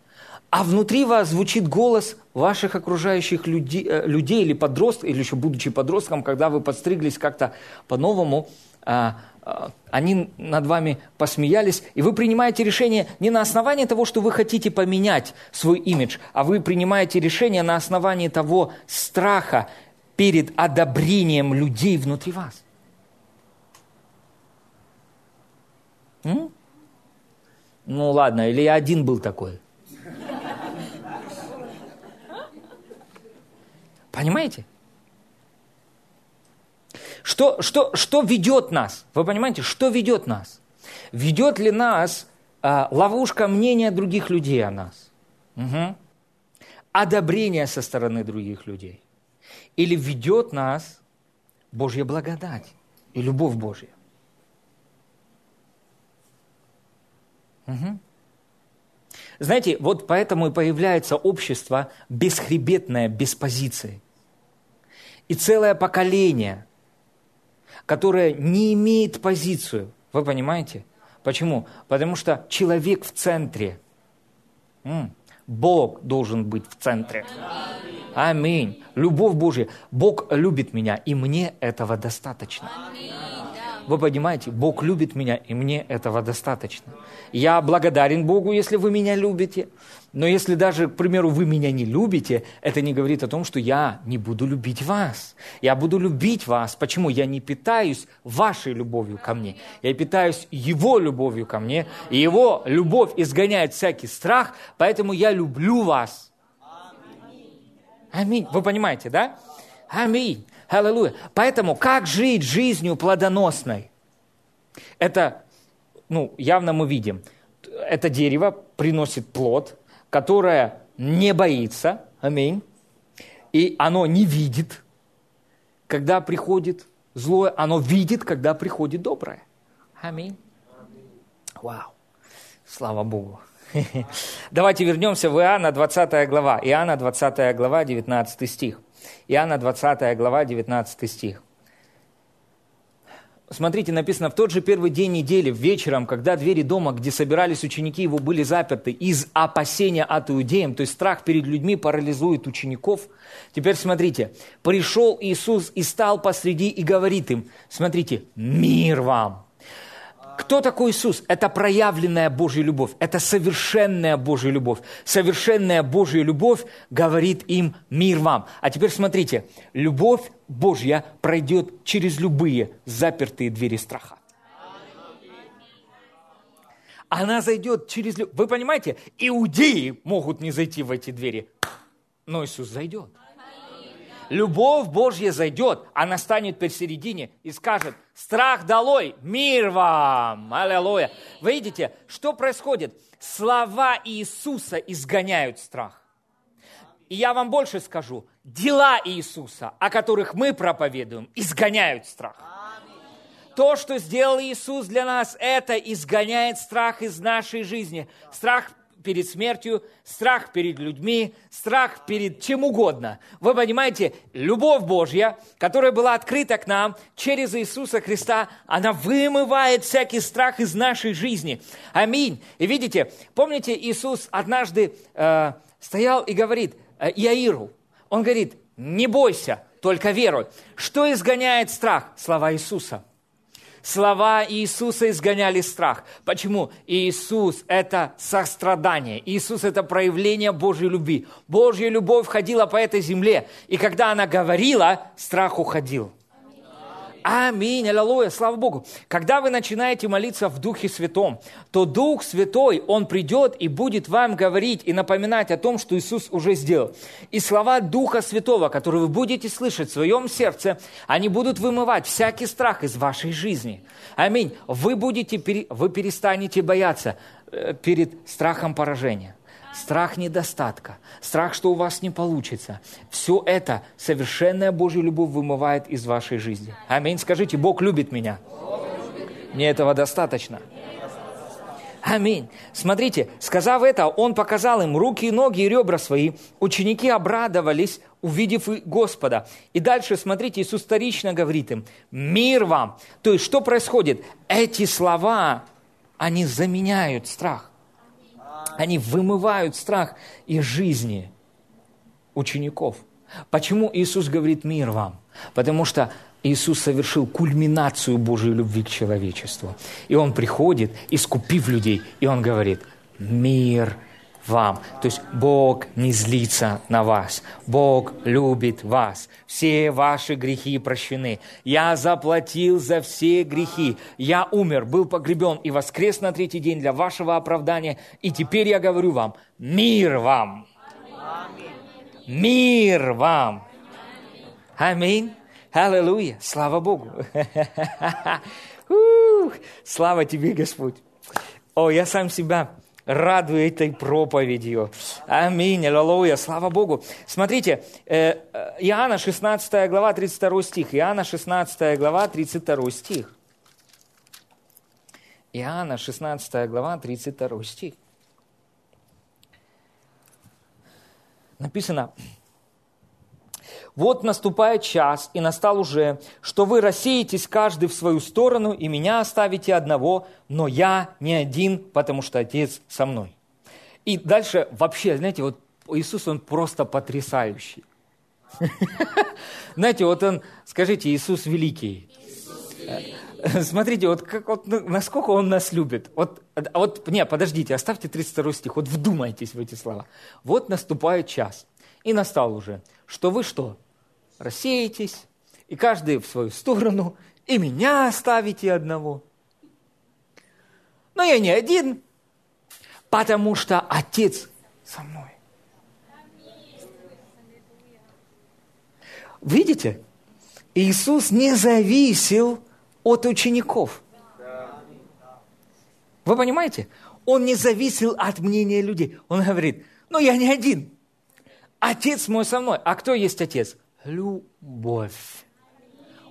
S1: а внутри вас звучит голос ваших окружающих людей, э, людей или подростков, или еще будучи подростком, когда вы подстриглись как-то по-новому, они над вами посмеялись, и вы принимаете решение не на основании того, что вы хотите поменять свой имидж, а вы принимаете решение на основании того страха перед одобрением людей внутри вас. М? Ну ладно, или я один был такой. Понимаете? Что, что, что ведет нас? Вы понимаете, что ведет нас? Ведет ли нас а, ловушка мнения других людей о нас? Угу. Одобрение со стороны других людей? Или ведет нас Божья благодать и любовь Божья? Угу. Знаете, вот поэтому и появляется общество бесхребетное, без позиции. И целое поколение – которая не имеет позицию. Вы понимаете? Почему? Потому что человек в центре. Бог должен быть в центре. Аминь. Любовь Божья. Бог любит меня, и мне этого достаточно. Вы понимаете, Бог любит меня, и мне этого достаточно. Я благодарен Богу, если вы меня любите. Но если даже, к примеру, вы меня не любите, это не говорит о том, что я не буду любить вас. Я буду любить вас. Почему? Я не питаюсь вашей любовью ко мне. Я питаюсь его любовью ко мне. И его любовь изгоняет всякий страх, поэтому я люблю вас. Аминь. Вы понимаете, да? Аминь. Аллилуйя. Поэтому как жить жизнью плодоносной? Это, ну, явно мы видим. Это дерево приносит плод, которое не боится, аминь, и оно не видит, когда приходит злое, оно видит, когда приходит доброе. Аминь. Вау. Слава Богу. Давайте вернемся в Иоанна 20 глава. Иоанна 20 глава, 19 стих. Иоанна 20 глава, 19 стих. Смотрите, написано, в тот же первый день недели, вечером, когда двери дома, где собирались ученики его, были заперты из опасения от иудеям, то есть страх перед людьми парализует учеников. Теперь смотрите, пришел Иисус и стал посреди и говорит им, смотрите, мир вам. Кто такой Иисус? Это проявленная Божья любовь, это совершенная Божья любовь. Совершенная Божья любовь говорит им «мир вам». А теперь смотрите, любовь Божья пройдет через любые запертые двери страха. Она зайдет через... Вы понимаете, иудеи могут не зайти в эти двери, но Иисус зайдет любовь Божья зайдет, она станет посередине и скажет, страх долой, мир вам, аллилуйя. Вы видите, что происходит? Слова Иисуса изгоняют страх. И я вам больше скажу, дела Иисуса, о которых мы проповедуем, изгоняют страх. То, что сделал Иисус для нас, это изгоняет страх из нашей жизни. Страх перед смертью, страх перед людьми, страх перед чем угодно. Вы понимаете, любовь Божья, которая была открыта к нам через Иисуса Христа, она вымывает всякий страх из нашей жизни. Аминь. И видите, помните, Иисус однажды э, стоял и говорит э, Иаиру, он говорит, не бойся, только веруй. Что изгоняет страх? Слова Иисуса – Слова Иисуса изгоняли страх. Почему? Иисус – это сострадание. Иисус – это проявление Божьей любви. Божья любовь ходила по этой земле. И когда она говорила, страх уходил. Аминь, аллилуйя, слава Богу. Когда вы начинаете молиться в Духе Святом, то Дух Святой, Он придет и будет вам говорить и напоминать о том, что Иисус уже сделал. И слова Духа Святого, которые вы будете слышать в своем сердце, они будут вымывать всякий страх из вашей жизни. Аминь. Вы, будете, вы перестанете бояться э, перед страхом поражения страх недостатка, страх, что у вас не получится. Все это совершенная Божья любовь вымывает из вашей жизни. Аминь. Скажите, Бог любит меня. Мне этого достаточно. Аминь. Смотрите, сказав это, он показал им руки, ноги и ребра свои. Ученики обрадовались, увидев Господа. И дальше, смотрите, Иисус вторично говорит им, мир вам. То есть, что происходит? Эти слова, они заменяют страх. Они вымывают страх из жизни учеников. Почему Иисус говорит «мир вам»? Потому что Иисус совершил кульминацию Божьей любви к человечеству. И Он приходит, искупив людей, и Он говорит «мир вам. То есть Бог не злится на вас. Бог любит вас. Все ваши грехи прощены. Я заплатил за все грехи. Я умер, был погребен и воскрес на третий день для вашего оправдания. И теперь я говорю вам, мир вам. Мир вам. Аминь. Аллилуйя. Слава Богу. Слава тебе, Господь. О, я сам себя радую этой проповедью. Аминь, аллилуйя, слава Богу. Смотрите, э, э, Иоанна 16 глава, 32 стих. Иоанна 16 глава, 32 стих. Иоанна 16 глава, 32 стих. Написано, вот наступает час, и настал уже, что вы рассеетесь каждый в свою сторону, и меня оставите одного, но я не один, потому что Отец со мной. И дальше вообще, знаете, вот Иисус, Он просто потрясающий. Знаете, вот Он, скажите, Иисус великий. Смотрите, вот, как, вот ну, насколько Он нас любит. Вот, вот, не, подождите, оставьте 32 стих, вот вдумайтесь в эти слова. Вот наступает час, и настал уже, что вы что? Рассеетесь, и каждый в свою сторону, и меня оставите одного. Но я не один, потому что Отец со мной. Видите? Иисус не зависел от учеников. Вы понимаете? Он не зависел от мнения людей. Он говорит, ну я не один. Отец мой со мной. А кто есть отец? Любовь.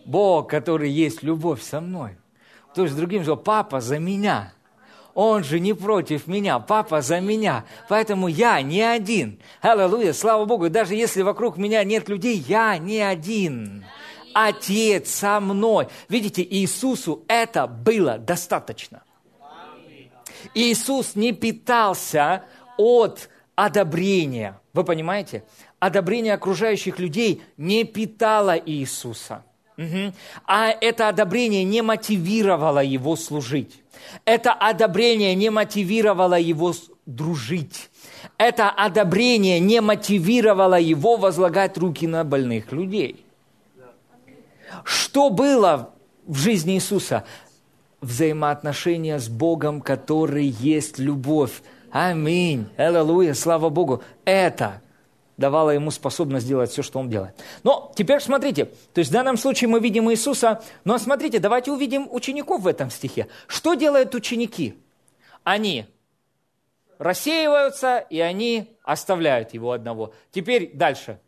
S1: Бог, который есть любовь со мной. То есть, другим словом, папа за меня. Он же не против меня, папа за меня. Поэтому я не один. Аллилуйя, слава Богу. даже если вокруг меня нет людей, я не один. Отец со мной. Видите, Иисусу это было достаточно. Иисус не питался от одобрения. Вы понимаете? Одобрение окружающих людей не питало Иисуса. Угу. А это одобрение не мотивировало его служить. Это одобрение не мотивировало его дружить. Это одобрение не мотивировало его возлагать руки на больных людей. Что было в жизни Иисуса? Взаимоотношения с Богом, который есть любовь. Аминь. Аллилуйя, слава Богу. Это давала ему способность делать все, что он делает. Но теперь смотрите, то есть в данном случае мы видим Иисуса, но смотрите, давайте увидим учеников в этом стихе. Что делают ученики? Они рассеиваются, и они оставляют его одного. Теперь дальше.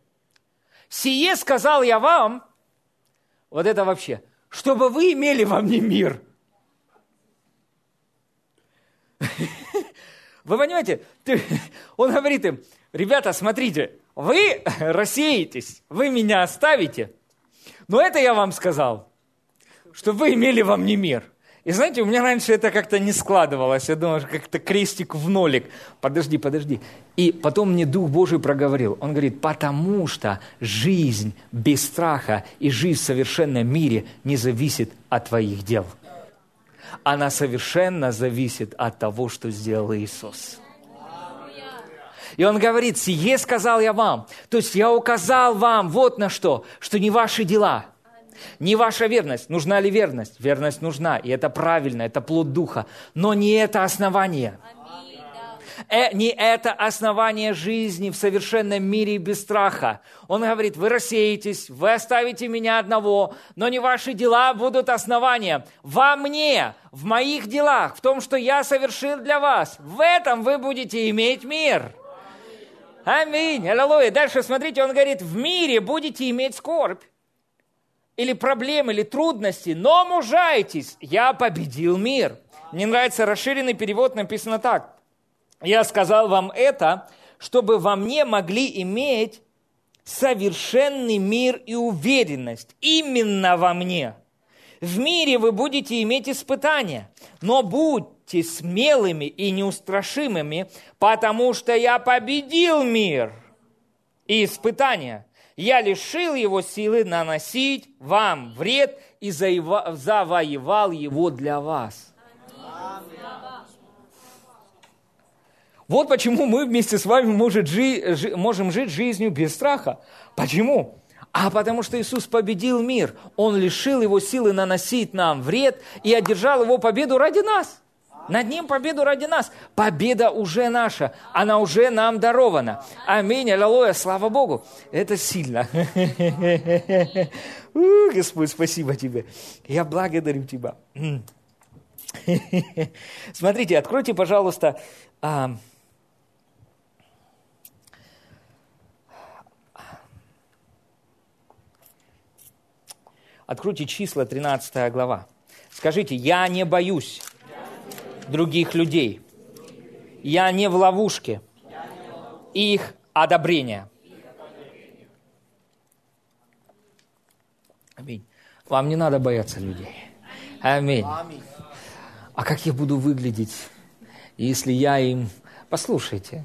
S1: «Сие сказал я вам», вот это вообще, чтобы вы имели во мне мир. Вы понимаете, он говорит им, ребята, смотрите, вы рассеетесь, вы меня оставите, но это я вам сказал, чтобы вы имели во мне мир. И знаете, у меня раньше это как-то не складывалось. Я думал, как-то крестик в нолик. Подожди, подожди. И потом мне Дух Божий проговорил. Он говорит, потому что жизнь без страха и жизнь в совершенном мире не зависит от твоих дел. Она совершенно зависит от того, что сделал Иисус. И он говорит, сие сказал я вам. То есть я указал вам вот на что, что не ваши дела, не ваша верность. Нужна ли верность? Верность нужна, и это правильно, это плод духа. Но не это основание. Э, не это основание жизни в совершенном мире без страха. Он говорит, вы рассеетесь, вы оставите меня одного, но не ваши дела будут основанием. Во мне, в моих делах, в том, что я совершил для вас, в этом вы будете иметь мир. Аминь. Аллилуйя. Дальше смотрите, он говорит, в мире будете иметь скорбь или проблемы, или трудности, но мужайтесь, я победил мир. Мне нравится расширенный перевод, написано так. Я сказал вам это, чтобы во мне могли иметь совершенный мир и уверенность. Именно во мне. В мире вы будете иметь испытания, но будь будьте смелыми и неустрашимыми, потому что я победил мир и испытания. Я лишил его силы наносить вам вред и завоевал его для вас. Вот почему мы вместе с вами может жи, можем жить жизнью без страха. Почему? А потому что Иисус победил мир. Он лишил его силы наносить нам вред и одержал его победу ради нас. Над ним победу ради нас. Победа уже наша, она уже нам дарована. Аминь, аллилуйя, слава Богу. Это сильно. Господь, спасибо тебе. Я благодарю тебя. Смотрите, откройте, пожалуйста, Откройте числа, 13 глава. Скажите, я не боюсь других людей. Я не в ловушке их одобрения. Аминь. Вам не надо бояться людей. Аминь. А как я буду выглядеть, если я им... Послушайте,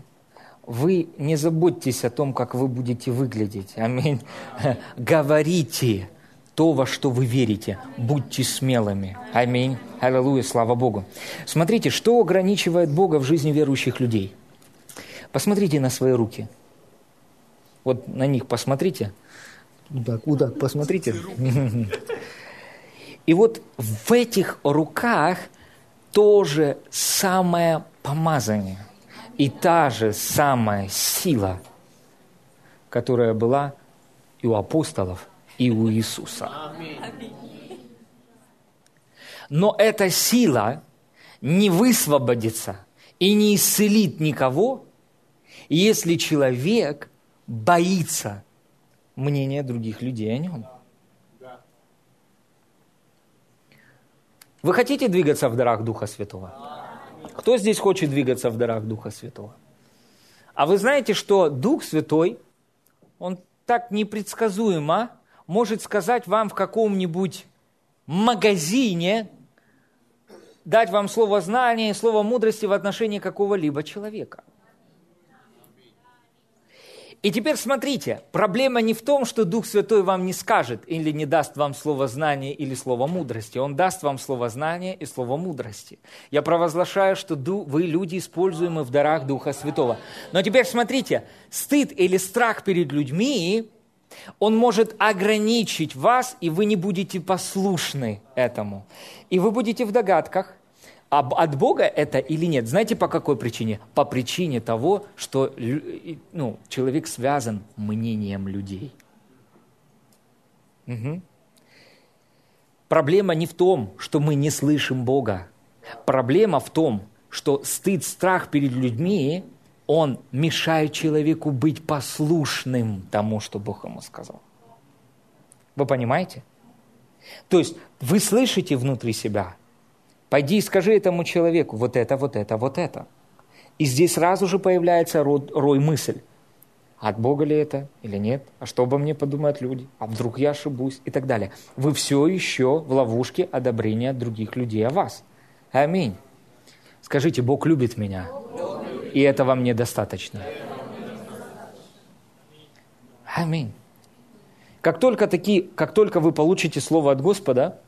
S1: вы не заботьтесь о том, как вы будете выглядеть. Аминь. Говорите то, во что вы верите. Будьте смелыми. Аминь. Аллилуйя, слава Богу. Смотрите, что ограничивает Бога в жизни верующих людей. Посмотрите на свои руки. Вот на них посмотрите. Вот так, посмотрите. И вот в этих руках тоже самое помазание и та же самая сила, которая была и у апостолов, и у Иисуса. Но эта сила не высвободится и не исцелит никого, если человек боится мнения других людей о нем. Вы хотите двигаться в дарах Духа Святого? Кто здесь хочет двигаться в дарах Духа Святого? А вы знаете, что Дух Святой, он так непредсказуемо может сказать вам в каком-нибудь магазине, дать вам слово знания и слово мудрости в отношении какого-либо человека. И теперь смотрите, проблема не в том, что Дух Святой вам не скажет или не даст вам слово знания или слово мудрости. Он даст вам слово знания и слово мудрости. Я провозглашаю, что вы люди, используемые в дарах Духа Святого. Но теперь смотрите, стыд или страх перед людьми он может ограничить вас, и вы не будете послушны этому. И вы будете в догадках, от Бога это или нет. Знаете, по какой причине? По причине того, что ну, человек связан мнением людей. Угу. Проблема не в том, что мы не слышим Бога. Проблема в том, что стыд, страх перед людьми он мешает человеку быть послушным тому, что Бог ему сказал. Вы понимаете? То есть вы слышите внутри себя. Пойди и скажи этому человеку вот это, вот это, вот это. И здесь сразу же появляется рой, рой мысль. От Бога ли это или нет? А что обо мне подумают люди? А вдруг я ошибусь? И так далее. Вы все еще в ловушке одобрения других людей о вас. Аминь. Скажите, Бог любит меня. И это вам недостаточно. Аминь. Как только, такие, как только вы получите слово от Господа,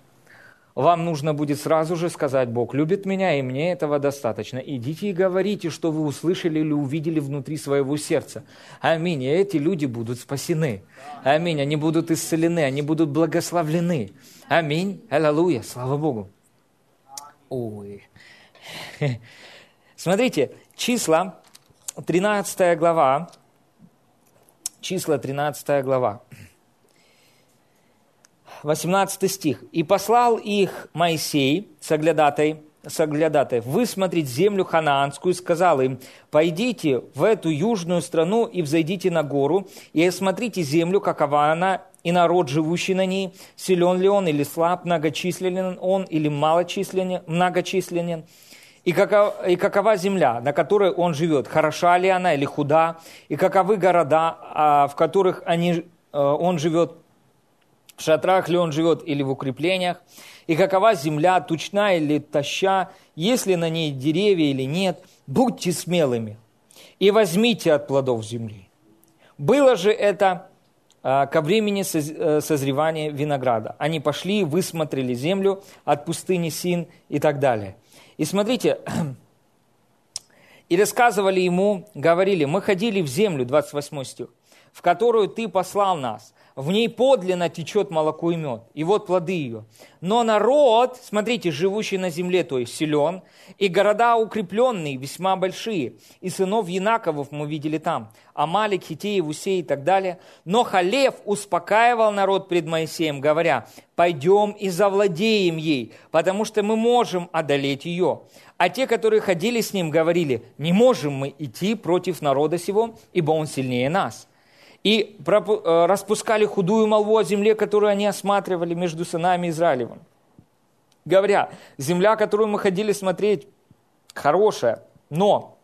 S1: вам нужно будет сразу же сказать, Бог любит меня, и мне этого достаточно. Идите и говорите, что вы услышали или увидели внутри своего сердца. Аминь. И эти люди будут спасены. Аминь. Они будут исцелены, они будут благословлены. Аминь. Аллилуйя. Слава Богу. Ой. Смотрите, числа, 13 глава, числа, 13 глава. 18 стих. «И послал их Моисей, соглядатай, соглядатай, высмотреть землю ханаанскую, сказал им, пойдите в эту южную страну и взойдите на гору, и осмотрите землю, какова она, и народ, живущий на ней, силен ли он или слаб, многочисленен он или малочисленен, многочисленен, и какова, и какова земля, на которой он живет, хороша ли она или худа, и каковы города, а, в которых они, э, он живет, в шатрах ли он живет или в укреплениях, и какова земля, тучна или таща, есть ли на ней деревья или нет, будьте смелыми и возьмите от плодов земли. Было же это а, ко времени э, созревания винограда. Они пошли, высмотрели землю от пустыни Син и так далее. И смотрите, и рассказывали ему, говорили, мы ходили в землю, 28 стих, в которую ты послал нас, в ней подлинно течет молоко и мед, и вот плоды ее. Но народ, смотрите, живущий на земле, то есть силен, и города укрепленные, весьма большие, и сынов Янаковов мы видели там, Амалик, Хитеи, Усей и так далее. Но Халев успокаивал народ пред Моисеем, говоря, пойдем и завладеем ей, потому что мы можем одолеть ее. А те, которые ходили с ним, говорили, не можем мы идти против народа сего, ибо он сильнее нас и э, распускали худую молву о земле, которую они осматривали между сынами Израилевым. Говоря, земля, которую мы ходили смотреть, хорошая, но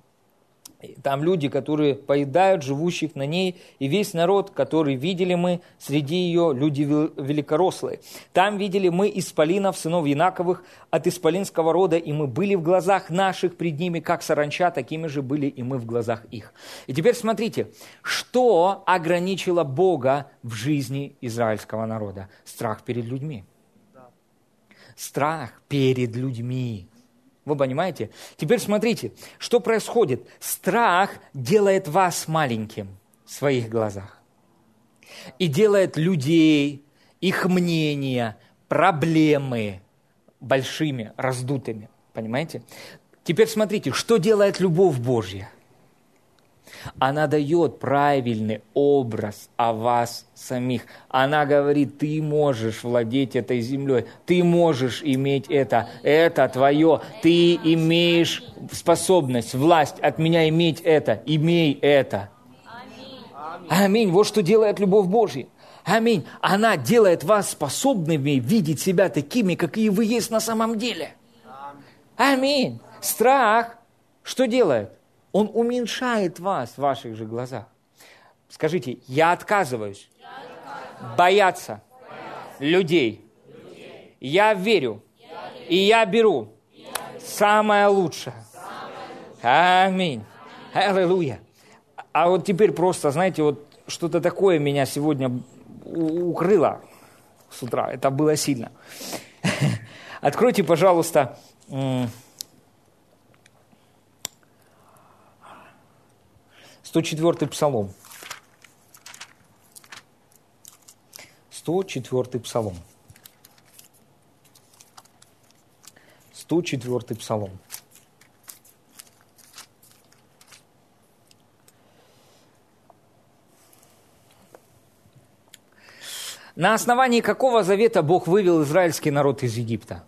S1: там люди, которые поедают живущих на ней, и весь народ, который видели мы среди ее, люди великорослые. Там видели мы исполинов, сынов Янаковых, от исполинского рода, и мы были в глазах наших пред ними, как саранча, такими же были и мы в глазах их. И теперь смотрите, что ограничило Бога в жизни израильского народа? Страх перед людьми. Страх перед людьми. Вы понимаете? Теперь смотрите, что происходит. Страх делает вас маленьким в своих глазах. И делает людей, их мнения, проблемы большими, раздутыми. Понимаете? Теперь смотрите, что делает любовь Божья – она дает правильный образ о вас самих. Она говорит, ты можешь владеть этой землей, ты можешь иметь это, это твое, ты имеешь способность, власть от меня иметь это, имей это. Аминь. Вот что делает любовь Божья. Аминь. Она делает вас способными видеть себя такими, какие вы есть на самом деле. Аминь. Страх что делает? Он уменьшает вас в ваших же глазах. Скажите, я отказываюсь, я отказываюсь. бояться, бояться. Людей. людей. Я верю, я верю. и я беру я самое лучшее. Аминь. Аллилуйя. А вот теперь просто, знаете, вот что-то такое меня сегодня укрыло с утра. Это было сильно. Откройте, пожалуйста, 104 псалом. 104 псалом. 104 псалом. На основании какого завета Бог вывел израильский народ из Египта?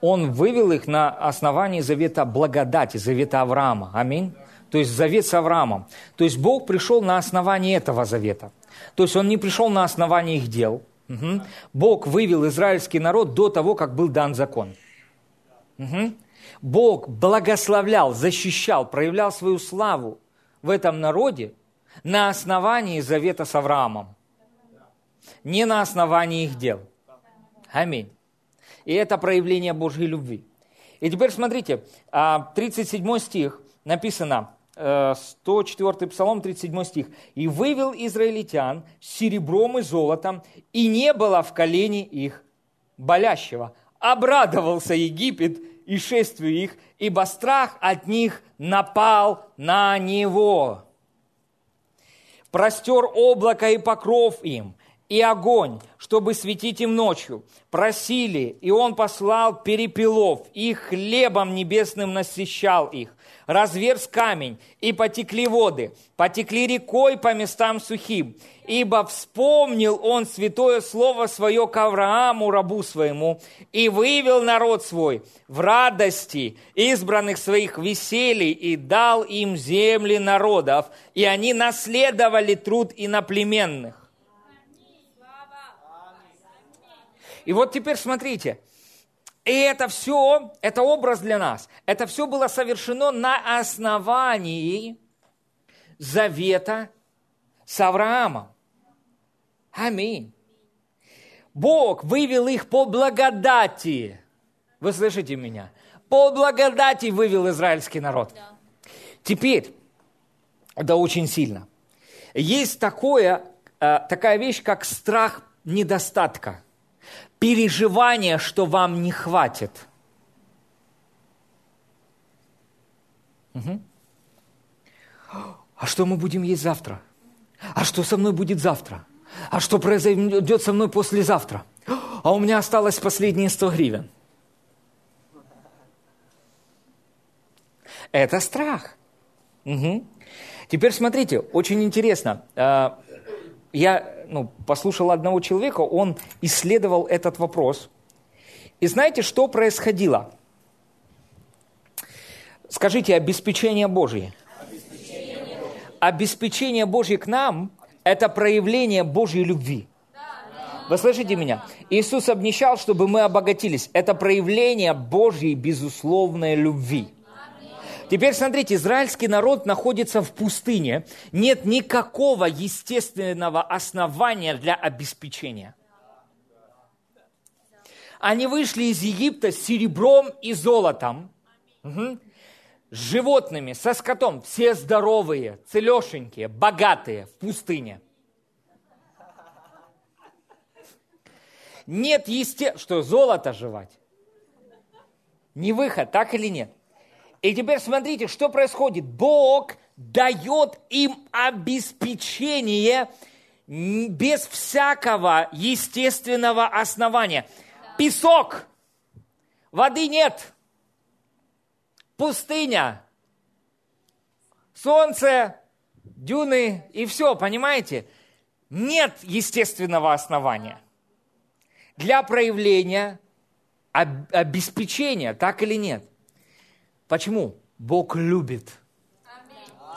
S1: Он вывел их на основании завета благодати, завета Авраама. Аминь то есть завет с Авраамом. То есть Бог пришел на основании этого завета. То есть Он не пришел на основании их дел, Угу. Бог вывел израильский народ до того, как был дан закон. Угу. Бог благословлял, защищал, проявлял свою славу в этом народе на основании завета с Авраамом, не на основании их дел. Аминь. И это проявление Божьей любви. И теперь смотрите, 37 а, стих написано, 104 э, Псалом, 37 стих. «И вывел израильтян серебром и золотом, и не было в колене их болящего. Обрадовался Египет и шествию их, ибо страх от них напал на него. Простер облако и покров им, и огонь, чтобы светить им ночью. Просили, и он послал перепелов, и хлебом небесным насыщал их разверз камень, и потекли воды, потекли рекой по местам сухим. Ибо вспомнил он святое слово свое к Аврааму, рабу своему, и вывел народ свой в радости избранных своих веселий, и дал им земли народов, и они наследовали труд иноплеменных. И вот теперь смотрите, и это все, это образ для нас. Это все было совершено на основании завета с Авраамом. Аминь. Бог вывел их по благодати. Вы слышите меня? По благодати вывел израильский народ. Теперь, это очень сильно. Есть такое, э, такая вещь, как страх недостатка переживание, что вам не хватит. Угу. А что мы будем есть завтра? А что со мной будет завтра? А что произойдет со мной послезавтра? А у меня осталось последние 100 гривен. Это страх. Угу. Теперь смотрите, очень интересно. А, я ну, послушал одного человека, он исследовал этот вопрос. И знаете, что происходило? Скажите, обеспечение Божье. Обеспечение, обеспечение Божье к нам – это проявление Божьей любви. Вы слышите меня? Иисус обнищал, чтобы мы обогатились. Это проявление Божьей безусловной любви. Теперь смотрите, израильский народ находится в пустыне. Нет никакого естественного основания для обеспечения. Они вышли из Египта с серебром и золотом, угу, с животными, со скотом. Все здоровые, целешенькие, богатые в пустыне. Нет есте... Что, золото жевать? Не выход, так или нет? И теперь смотрите, что происходит. Бог дает им обеспечение без всякого естественного основания. Песок, воды нет, пустыня, солнце, дюны и все, понимаете? Нет естественного основания для проявления обеспечения, так или нет – Почему? Бог любит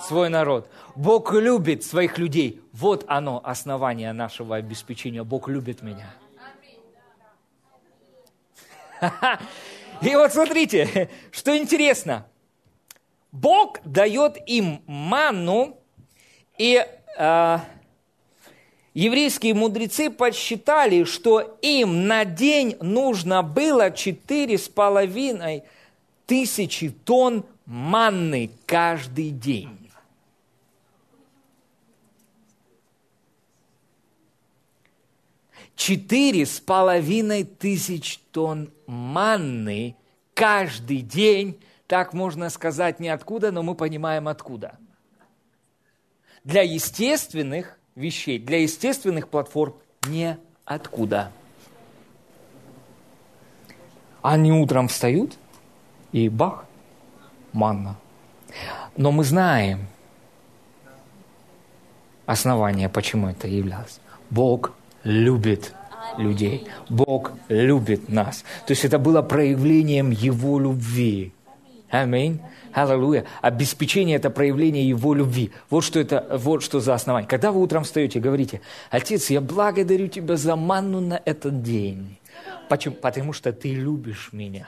S1: свой народ. Бог любит своих людей. Вот оно, основание нашего обеспечения. Бог любит меня. И вот смотрите, что интересно. Бог дает им манну, и э, еврейские мудрецы подсчитали, что им на день нужно было четыре с половиной тысячи тонн манны каждый день. Четыре с половиной тысяч тонн манны каждый день, так можно сказать не откуда, но мы понимаем откуда. Для естественных вещей, для естественных платформ не откуда. Они утром встают – и бах, манна. Но мы знаем основание, почему это являлось. Бог любит людей. Бог любит нас. То есть это было проявлением Его любви. Аминь. Аллилуйя. Обеспечение – это проявление Его любви. Вот что это, вот что за основание. Когда вы утром встаете, говорите, Отец, я благодарю Тебя за манну на этот день. Почему? Потому что Ты любишь меня.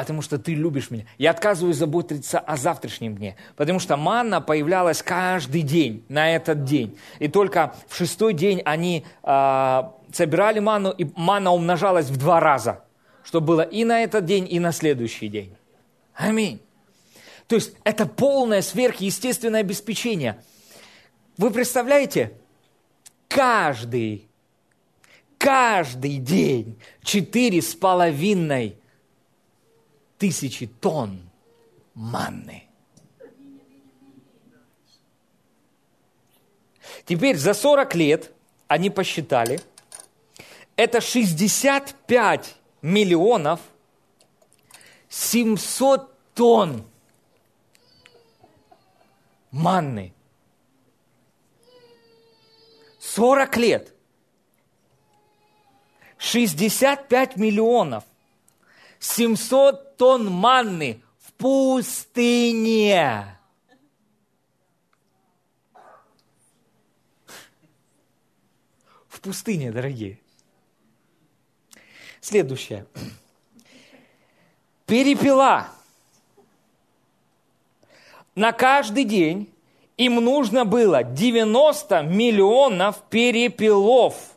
S1: Потому что ты любишь меня. Я отказываюсь заботиться о завтрашнем дне. Потому что манна появлялась каждый день на этот день. И только в шестой день они э, собирали манну, и манна умножалась в два раза. Что было и на этот день, и на следующий день. Аминь. То есть это полное сверхъестественное обеспечение. Вы представляете, каждый, каждый день четыре с половиной тысячи тонн манны. Теперь за 40 лет они посчитали, это 65 миллионов 700 тонн манны. 40 лет. 65 миллионов 700 тонн манны в пустыне. В пустыне, дорогие. Следующее. Перепела. На каждый день им нужно было 90 миллионов перепелов.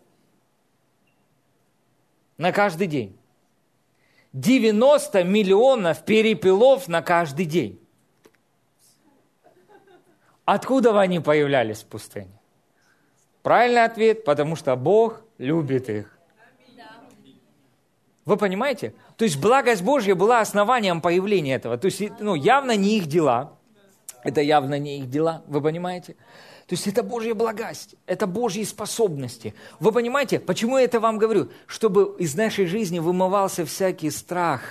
S1: На каждый день. 90 миллионов перепелов на каждый день. Откуда они появлялись в пустыне? Правильный ответ, потому что Бог любит их. Вы понимаете? То есть благость Божья была основанием появления этого. То есть ну, явно не их дела. Это явно не их дела, вы понимаете? То есть это Божья благость, это Божьи способности. Вы понимаете, почему я это вам говорю? Чтобы из нашей жизни вымывался всякий страх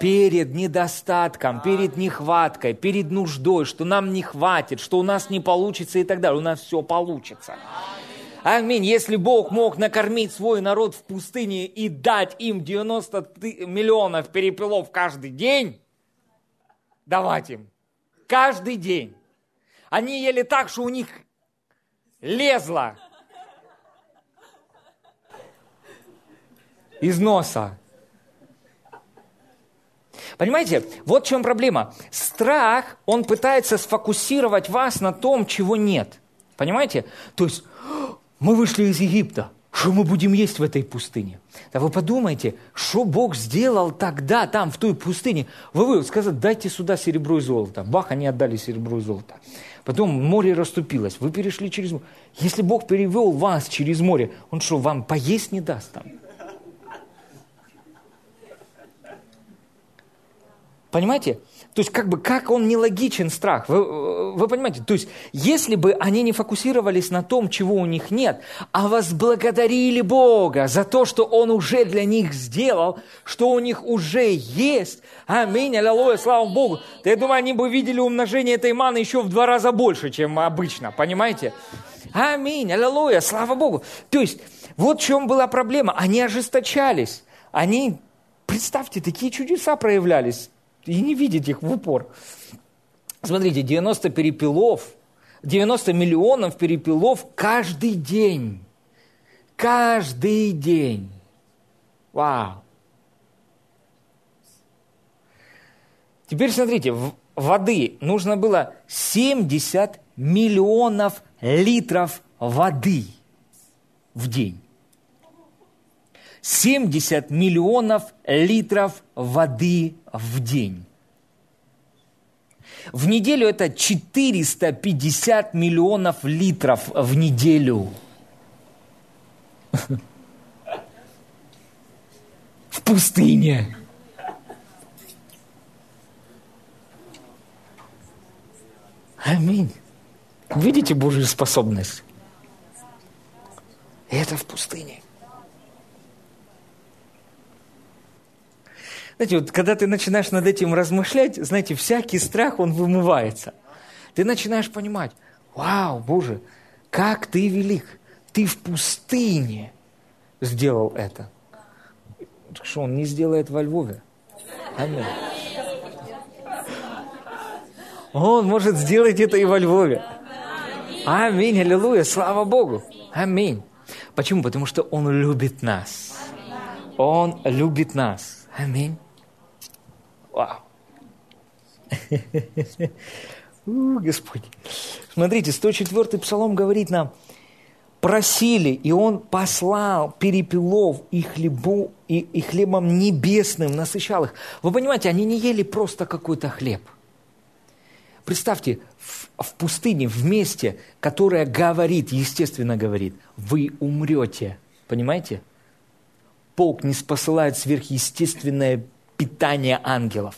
S1: перед недостатком, перед нехваткой, перед нуждой, что нам не хватит, что у нас не получится и так далее. У нас все получится. Аминь. Если Бог мог накормить свой народ в пустыне и дать им 90 миллионов перепелов каждый день, давать им каждый день. Они ели так, что у них лезло из носа. Понимаете, вот в чем проблема. Страх, он пытается сфокусировать вас на том, чего нет. Понимаете? То есть, мы вышли из Египта, что мы будем есть в этой пустыне? Да вы подумайте, что Бог сделал тогда, там, в той пустыне. Вы, вы сказали, дайте сюда серебро и золото. Бах, они отдали серебро и золото. Потом море расступилось, вы перешли через море. Если Бог перевел вас через море, Он что, вам поесть не даст там? Понимаете? То есть, как бы, как он нелогичен страх. Вы, вы понимаете? То есть, если бы они не фокусировались на том, чего у них нет, а возблагодарили Бога за то, что Он уже для них сделал, что у них уже есть, аминь, аллилуйя, слава Богу, я думаю, они бы видели умножение этой маны еще в два раза больше, чем обычно, понимаете? Аминь, аллилуйя, слава Богу. То есть, вот в чем была проблема. Они ожесточались. Они, представьте, такие чудеса проявлялись и не видеть их в упор. Смотрите, 90 перепелов, 90 миллионов перепелов каждый день. Каждый день. Вау. Теперь смотрите, воды нужно было 70 миллионов литров воды в день. 70 миллионов литров воды в день. В неделю это 450 миллионов литров в неделю. В пустыне. Аминь. Видите Божью способность? это в пустыне. Знаете, вот когда ты начинаешь над этим размышлять, знаете, всякий страх, он вымывается. Ты начинаешь понимать, вау, Боже, как ты велик, ты в пустыне сделал это. Что он не сделает во Львове? Аминь. Он может сделать это и во Львове. Аминь, аллилуйя, слава Богу. Аминь. Почему? Потому что Он любит нас. Он любит нас. Аминь. Вау. Господь. Смотрите, 104-й псалом говорит нам, просили, и Он послал перепелов и, хлебу, и, и хлебом небесным насыщал их. Вы понимаете, они не ели просто какой-то хлеб. Представьте, в, в пустыне, в месте, которое говорит, естественно говорит, вы умрете. Понимаете? Бог не спосылает сверхъестественное питание ангелов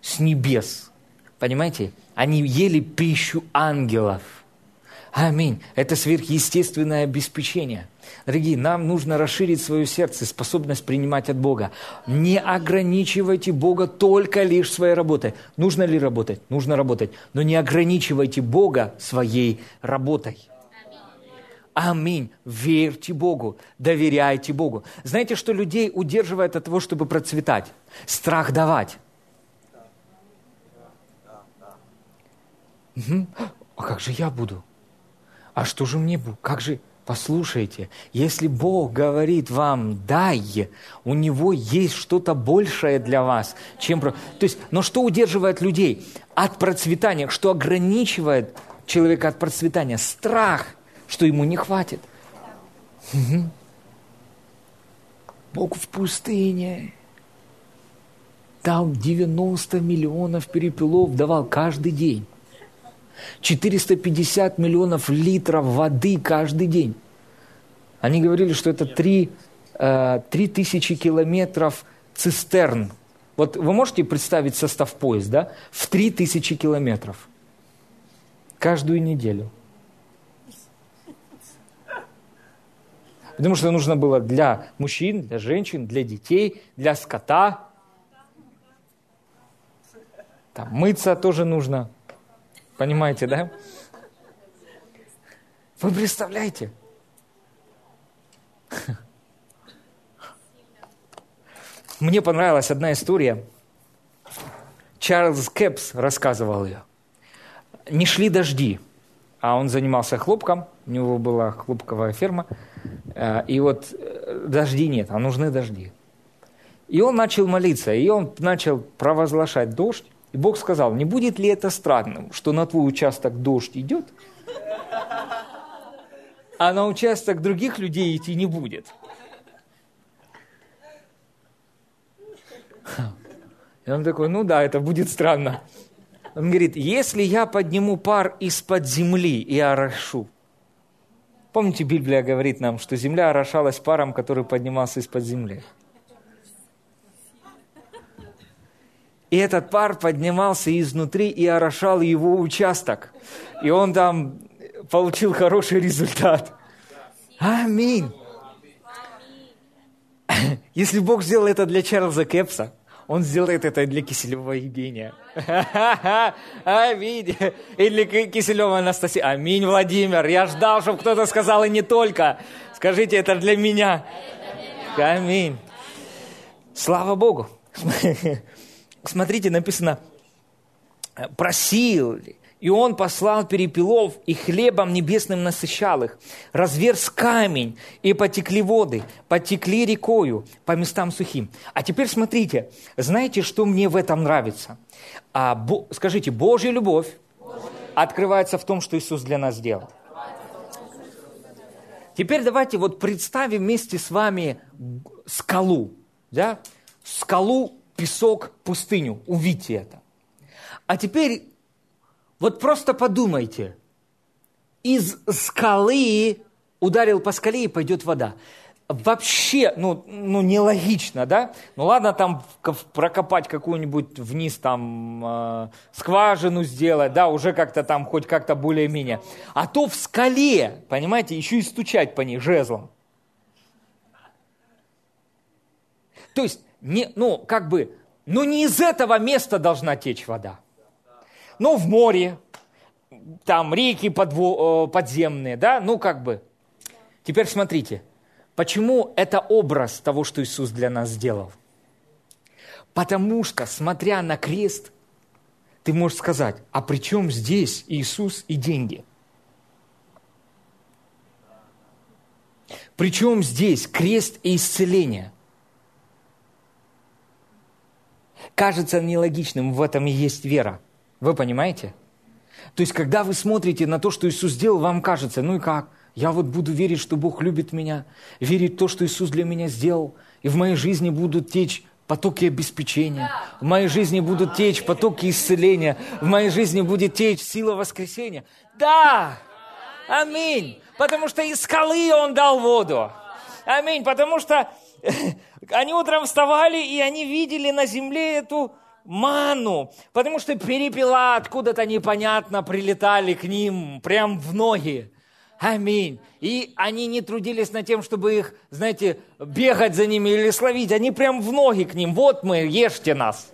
S1: с небес. Понимаете? Они ели пищу ангелов. Аминь. Это сверхъестественное обеспечение. Дорогие, нам нужно расширить свое сердце, способность принимать от Бога. Не ограничивайте Бога только лишь своей работой. Нужно ли работать? Нужно работать. Но не ограничивайте Бога своей работой. Аминь. Верьте Богу, доверяйте Богу. Знаете, что людей удерживает от того, чтобы процветать? Страх давать. Угу. А как же я буду? А что же мне будет? Как же... Послушайте, если Бог говорит вам «дай», у Него есть что-то большее для вас, чем... То есть, но что удерживает людей от процветания? Что ограничивает человека от процветания? Страх, что ему не хватит. Угу. Бог в пустыне дал 90 миллионов перепелов, давал каждый день. 450 миллионов литров воды каждый день. Они говорили, что это 3, 3 э, тысячи километров цистерн. Вот вы можете представить состав поезд, да? В 3 тысячи километров. Каждую неделю. Потому что нужно было для мужчин, для женщин, для детей, для скота. Там мыться тоже нужно. Понимаете, да? Вы представляете? Мне понравилась одна история. Чарльз Кэпс рассказывал ее. Не шли дожди, а он занимался хлопком, у него была хлопковая ферма, и вот э, дожди нет, а нужны дожди. И он начал молиться, и он начал провозглашать дождь, и Бог сказал, не будет ли это странным, что на твой участок дождь идет, а на участок других людей идти не будет. И он такой, ну да, это будет странно. Он говорит, если я подниму пар из-под земли и орошу. Помните, Библия говорит нам, что земля орошалась паром, который поднимался из-под земли. И этот пар поднимался изнутри и орошал его участок. И он там получил хороший результат. Аминь. Если Бог сделал это для Чарльза Кепса, он сделает это для Киселева Евгения. Аминь. И для Киселева Анастасии. Аминь, Владимир. Я ждал, чтобы кто-то сказал, и не только. Скажите, это для меня. Аминь. Слава Богу. смотрите, написано, просил, и он послал перепелов, и хлебом небесным насыщал их. Разверз камень, и потекли воды, потекли рекою по местам сухим. А теперь смотрите, знаете, что мне в этом нравится? А, бо, скажите, Божья любовь открывается в том, что Иисус для нас сделал. Теперь давайте вот представим вместе с вами скалу, да? скалу песок, пустыню. Увидьте это. А теперь вот просто подумайте. Из скалы ударил по скале и пойдет вода. Вообще, ну, ну нелогично, да? Ну ладно, там прокопать какую-нибудь вниз там э, скважину сделать, да, уже как-то там хоть как-то более-менее. А то в скале, понимаете, еще и стучать по ней жезлом. То есть не, ну, как бы, ну не из этого места должна течь вода. Ну, в море, там реки подво, э, подземные, да, ну, как бы. Теперь смотрите, почему это образ того, что Иисус для нас сделал? Потому что, смотря на крест, ты можешь сказать, а при чем здесь Иисус и деньги? Причем здесь крест и исцеление? Кажется нелогичным, в этом и есть вера. Вы понимаете? То есть, когда вы смотрите на то, что Иисус сделал, вам кажется, ну и как? Я вот буду верить, что Бог любит меня, верить в то, что Иисус для меня сделал, и в моей жизни будут течь потоки обеспечения, в моей жизни будут течь потоки исцеления, в моей жизни будет течь сила воскресения. Да! Аминь! Потому что из скалы Он дал воду. Аминь! Потому что они утром вставали, и они видели на земле эту ману, потому что перепела откуда-то непонятно прилетали к ним прям в ноги. Аминь. И они не трудились над тем, чтобы их, знаете, бегать за ними или словить. Они прям в ноги к ним. Вот мы, ешьте нас.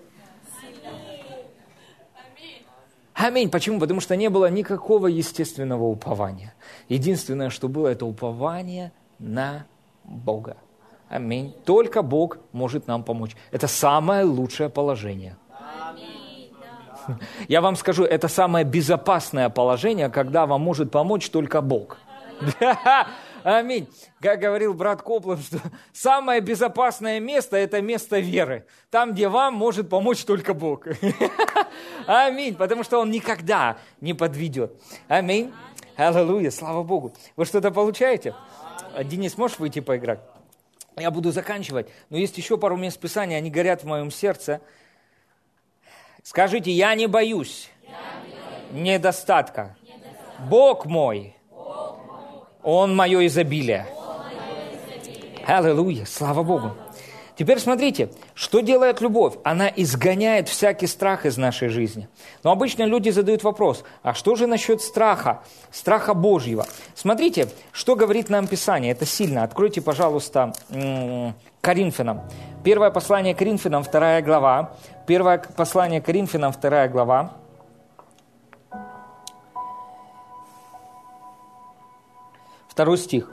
S1: Аминь. Почему? Потому что не было никакого естественного упования. Единственное, что было, это упование на Бога. Аминь. Только Бог может нам помочь. Это самое лучшее положение. Я вам скажу, это самое безопасное положение, когда вам может помочь только Бог. Аминь. Как говорил брат Коплан, что самое безопасное место – это место веры. Там, где вам может помочь только Бог. Аминь. Потому что Он никогда не подведет. Аминь. Аллилуйя. Слава Богу. Вы что-то получаете? Денис, можешь выйти поиграть? Я буду заканчивать, но есть еще пару мест Писания, они горят в моем сердце. Скажите, я не боюсь, я не боюсь. Недостатка. недостатка. Бог мой, Бог мой. Он мое изобилие. Аллилуйя, слава Богу. Теперь смотрите, что делает любовь? Она изгоняет всякий страх из нашей жизни. Но обычно люди задают вопрос, а что же насчет страха, страха Божьего? Смотрите, что говорит нам Писание, это сильно. Откройте, пожалуйста, Коринфянам. Первое послание Коринфянам, вторая глава. Первое послание Коринфянам, вторая глава. Второй стих.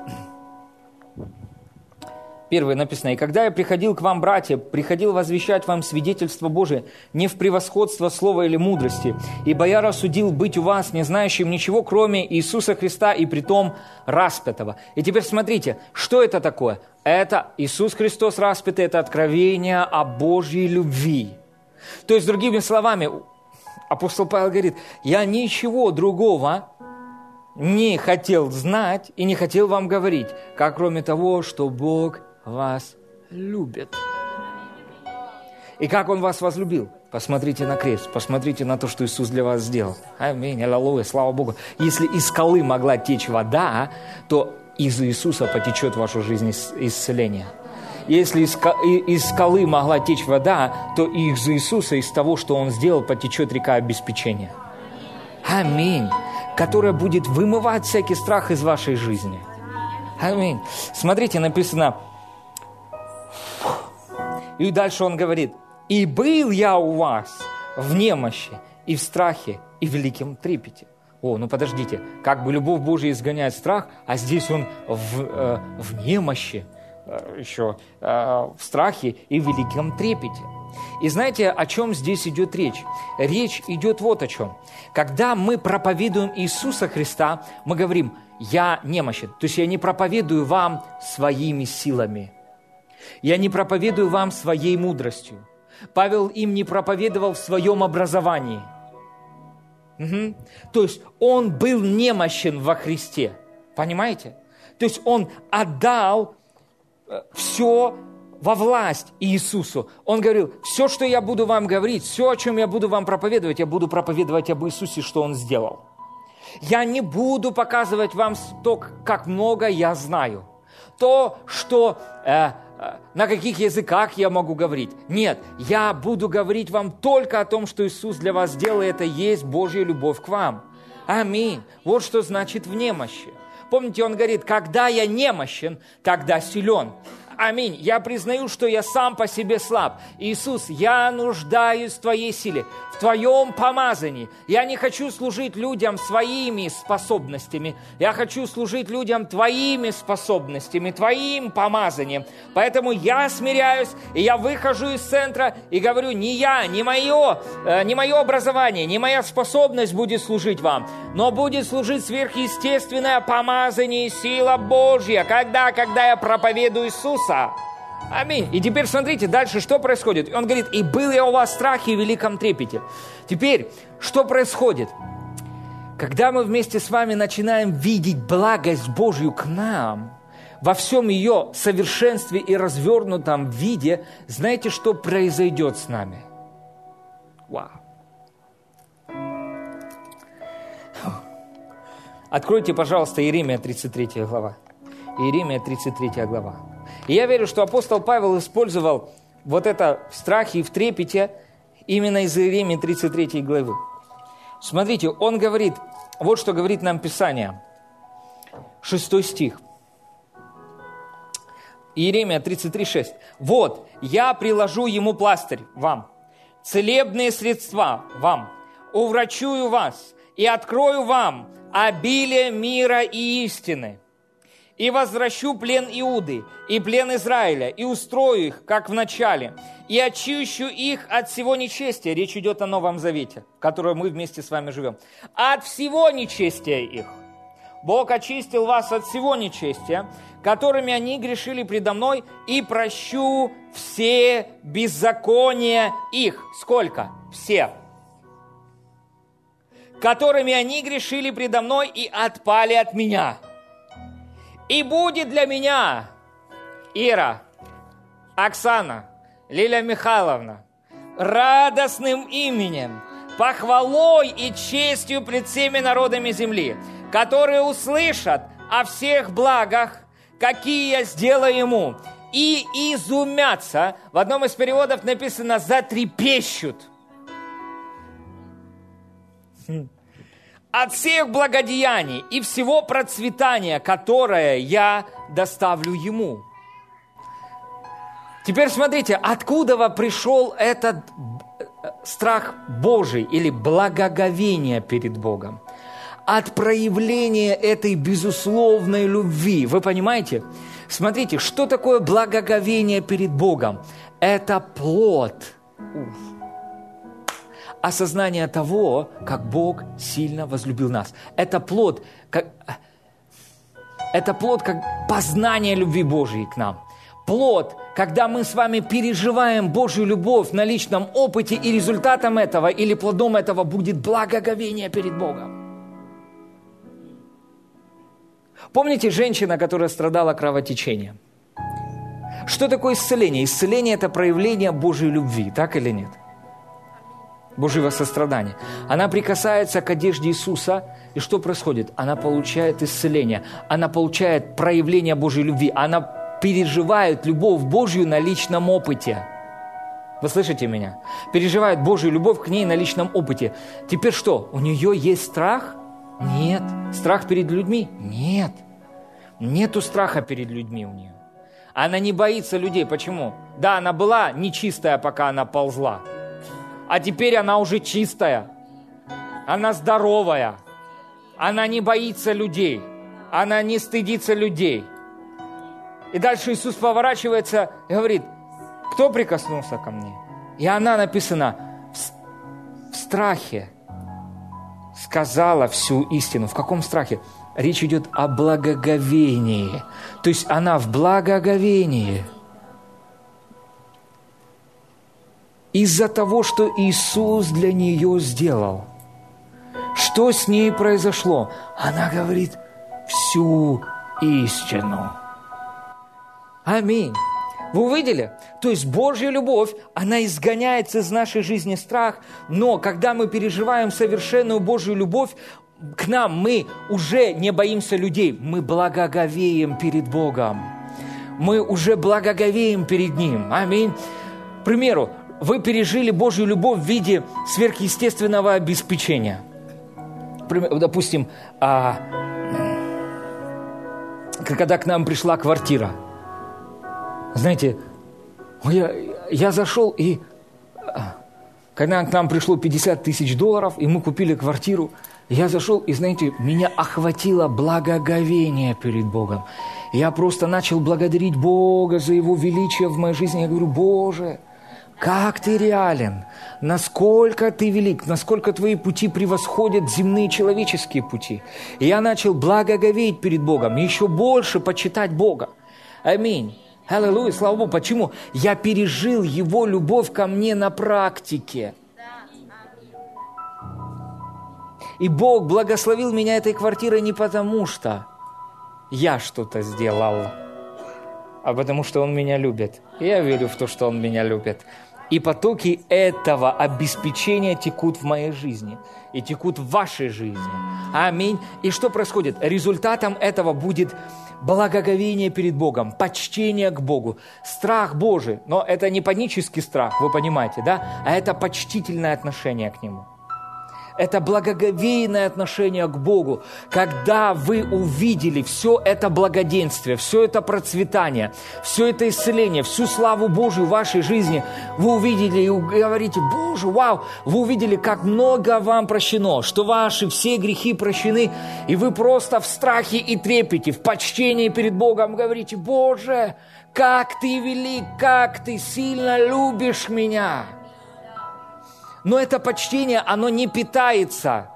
S1: Первое написано, «И когда я приходил к вам, братья, приходил возвещать вам свидетельство Божие не в превосходство слова или мудрости, ибо я рассудил быть у вас, не знающим ничего, кроме Иисуса Христа и притом распятого». И теперь смотрите, что это такое? Это Иисус Христос распятый, это откровение о Божьей любви. То есть, другими словами, апостол Павел говорит, я ничего другого не хотел знать и не хотел вам говорить, как кроме того, что Бог вас любит. И как Он вас возлюбил? Посмотрите на крест, посмотрите на то, что Иисус для вас сделал. Аминь, аллилуйя, слава Богу. Если из скалы могла течь вода, то из Иисуса потечет в вашу жизнь исцеление. Если из скалы могла течь вода, то из Иисуса, из того, что Он сделал, потечет река обеспечения. Аминь. Которая будет вымывать всякий страх из вашей жизни. Аминь. Смотрите, написано, и дальше он говорит, «И был я у вас в немощи, и в страхе, и в великом трепете». О, ну подождите, как бы любовь Божия изгоняет страх, а здесь он в, э, в немощи, э, еще э, в страхе и в великом трепете. И знаете, о чем здесь идет речь? Речь идет вот о чем. Когда мы проповедуем Иисуса Христа, мы говорим, я немощен. То есть я не проповедую вам своими силами – я не проповедую вам своей мудростью. Павел им не проповедовал в своем образовании. Угу. То есть он был немощен во Христе. Понимаете? То есть он отдал э, все во власть Иисусу. Он говорил, все, что я буду вам говорить, все, о чем я буду вам проповедовать, я буду проповедовать об Иисусе, что Он сделал. Я не буду показывать вам то, как много я знаю. То, что э, на каких языках я могу говорить. Нет, я буду говорить вам только о том, что Иисус для вас сделал, и это есть Божья любовь к вам. Аминь. Вот что значит в немощи. Помните, он говорит, когда я немощен, тогда силен. Аминь. Я признаю, что я сам по себе слаб. Иисус, я нуждаюсь в Твоей силе, Твоем помазании. Я не хочу служить людям своими способностями. Я хочу служить людям Твоими способностями, Твоим помазанием. Поэтому я смиряюсь, и я выхожу из центра и говорю, не я, не мое, э, не мое образование, не моя способность будет служить вам, но будет служить сверхъестественное помазание и сила Божья. Когда? Когда я проповедую Иисуса. Аминь. И теперь смотрите, дальше что происходит? Он говорит, и был я у вас в страхе и великом трепете. Теперь, что происходит? Когда мы вместе с вами начинаем видеть благость Божью к нам, во всем ее совершенстве и развернутом виде, знаете, что произойдет с нами? Вау. Откройте, пожалуйста, Иеремия 33 глава. Иеремия 33 глава. И я верю, что апостол Павел использовал вот это в страхе и в трепете именно из Иеремии 33 главы. Смотрите, он говорит, вот что говорит нам Писание. Шестой стих. Иеремия 33,6. «Вот, я приложу ему пластырь, вам, целебные средства, вам, уврачую вас и открою вам обилие мира и истины, и возвращу плен Иуды и плен Израиля, и устрою их, как в начале, и очищу их от всего нечестия. Речь идет о Новом Завете, в котором мы вместе с вами живем. От всего нечестия их. Бог очистил вас от всего нечестия, которыми они грешили предо мной, и прощу все беззакония их. Сколько? Все. Которыми они грешили предо мной и отпали от меня – и будет для меня Ира, Оксана, Лилия Михайловна радостным именем, похвалой и честью пред всеми народами земли, которые услышат о всех благах, какие я сделаю ему, и изумятся. В одном из переводов написано «затрепещут». От всех благодеяний и всего процветания, которое я доставлю ему. Теперь смотрите, откуда пришел этот э, страх Божий или благоговение перед Богом? От проявления этой безусловной любви. Вы понимаете? Смотрите, что такое благоговение перед Богом? Это плод. Уф осознание того, как Бог сильно возлюбил нас. Это плод, как, это плод как познание любви Божьей к нам. Плод, когда мы с вами переживаем Божью любовь на личном опыте, и результатом этого или плодом этого будет благоговение перед Богом. Помните женщина, которая страдала кровотечением? Что такое исцеление? Исцеление – это проявление Божьей любви, так или нет? Божьего сострадания. Она прикасается к одежде Иисуса, и что происходит? Она получает исцеление, она получает проявление Божьей любви, она переживает любовь Божью на личном опыте. Вы слышите меня? Переживает Божью любовь к ней на личном опыте. Теперь что? У нее есть страх? Нет. Страх перед людьми? Нет. Нету страха перед людьми у нее. Она не боится людей. Почему? Да, она была нечистая, пока она ползла а теперь она уже чистая, она здоровая, она не боится людей, она не стыдится людей. И дальше Иисус поворачивается и говорит, кто прикоснулся ко мне? И она написана в, страхе сказала всю истину. В каком страхе? Речь идет о благоговении. То есть она в благоговении – из-за того, что Иисус для нее сделал. Что с ней произошло? Она говорит всю истину. Аминь. Вы увидели? То есть Божья любовь, она изгоняет из нашей жизни страх, но когда мы переживаем совершенную Божью любовь, к нам мы уже не боимся людей, мы благоговеем перед Богом. Мы уже благоговеем перед Ним. Аминь. К примеру, вы пережили Божью любовь в виде сверхъестественного обеспечения. Допустим, а, когда к нам пришла квартира. Знаете, я, я зашел и... А, когда к нам пришло 50 тысяч долларов, и мы купили квартиру, я зашел, и, знаете, меня охватило благоговение перед Богом. Я просто начал благодарить Бога за Его величие в моей жизни. Я говорю, Боже, как ты реален, насколько ты велик, насколько твои пути превосходят земные человеческие пути. И я начал благоговеть перед Богом, еще больше почитать Бога. Аминь. Аллилуйя, слава Богу. Почему? Я пережил Его любовь ко мне на практике. И Бог благословил меня этой квартирой не потому, что я что-то сделал, а потому что Он меня любит. И я верю в то, что Он меня любит. И потоки этого обеспечения текут в моей жизни и текут в вашей жизни. Аминь. И что происходит? Результатом этого будет благоговение перед Богом, почтение к Богу, страх Божий. Но это не панический страх, вы понимаете, да? А это почтительное отношение к Нему это благоговейное отношение к Богу, когда вы увидели все это благоденствие, все это процветание, все это исцеление, всю славу Божию в вашей жизни, вы увидели и говорите, Боже, вау, вы увидели, как много вам прощено, что ваши все грехи прощены, и вы просто в страхе и трепете, в почтении перед Богом говорите, Боже, как ты велик, как ты сильно любишь меня. Но это почтение, оно не питается,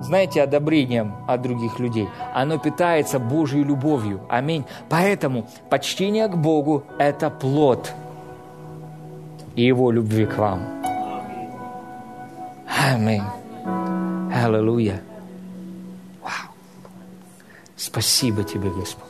S1: знаете, одобрением от других людей. Оно питается Божьей любовью. Аминь. Поэтому почтение к Богу – это плод и Его любви к вам. Аминь. Аллилуйя. Вау. Спасибо тебе, Господь.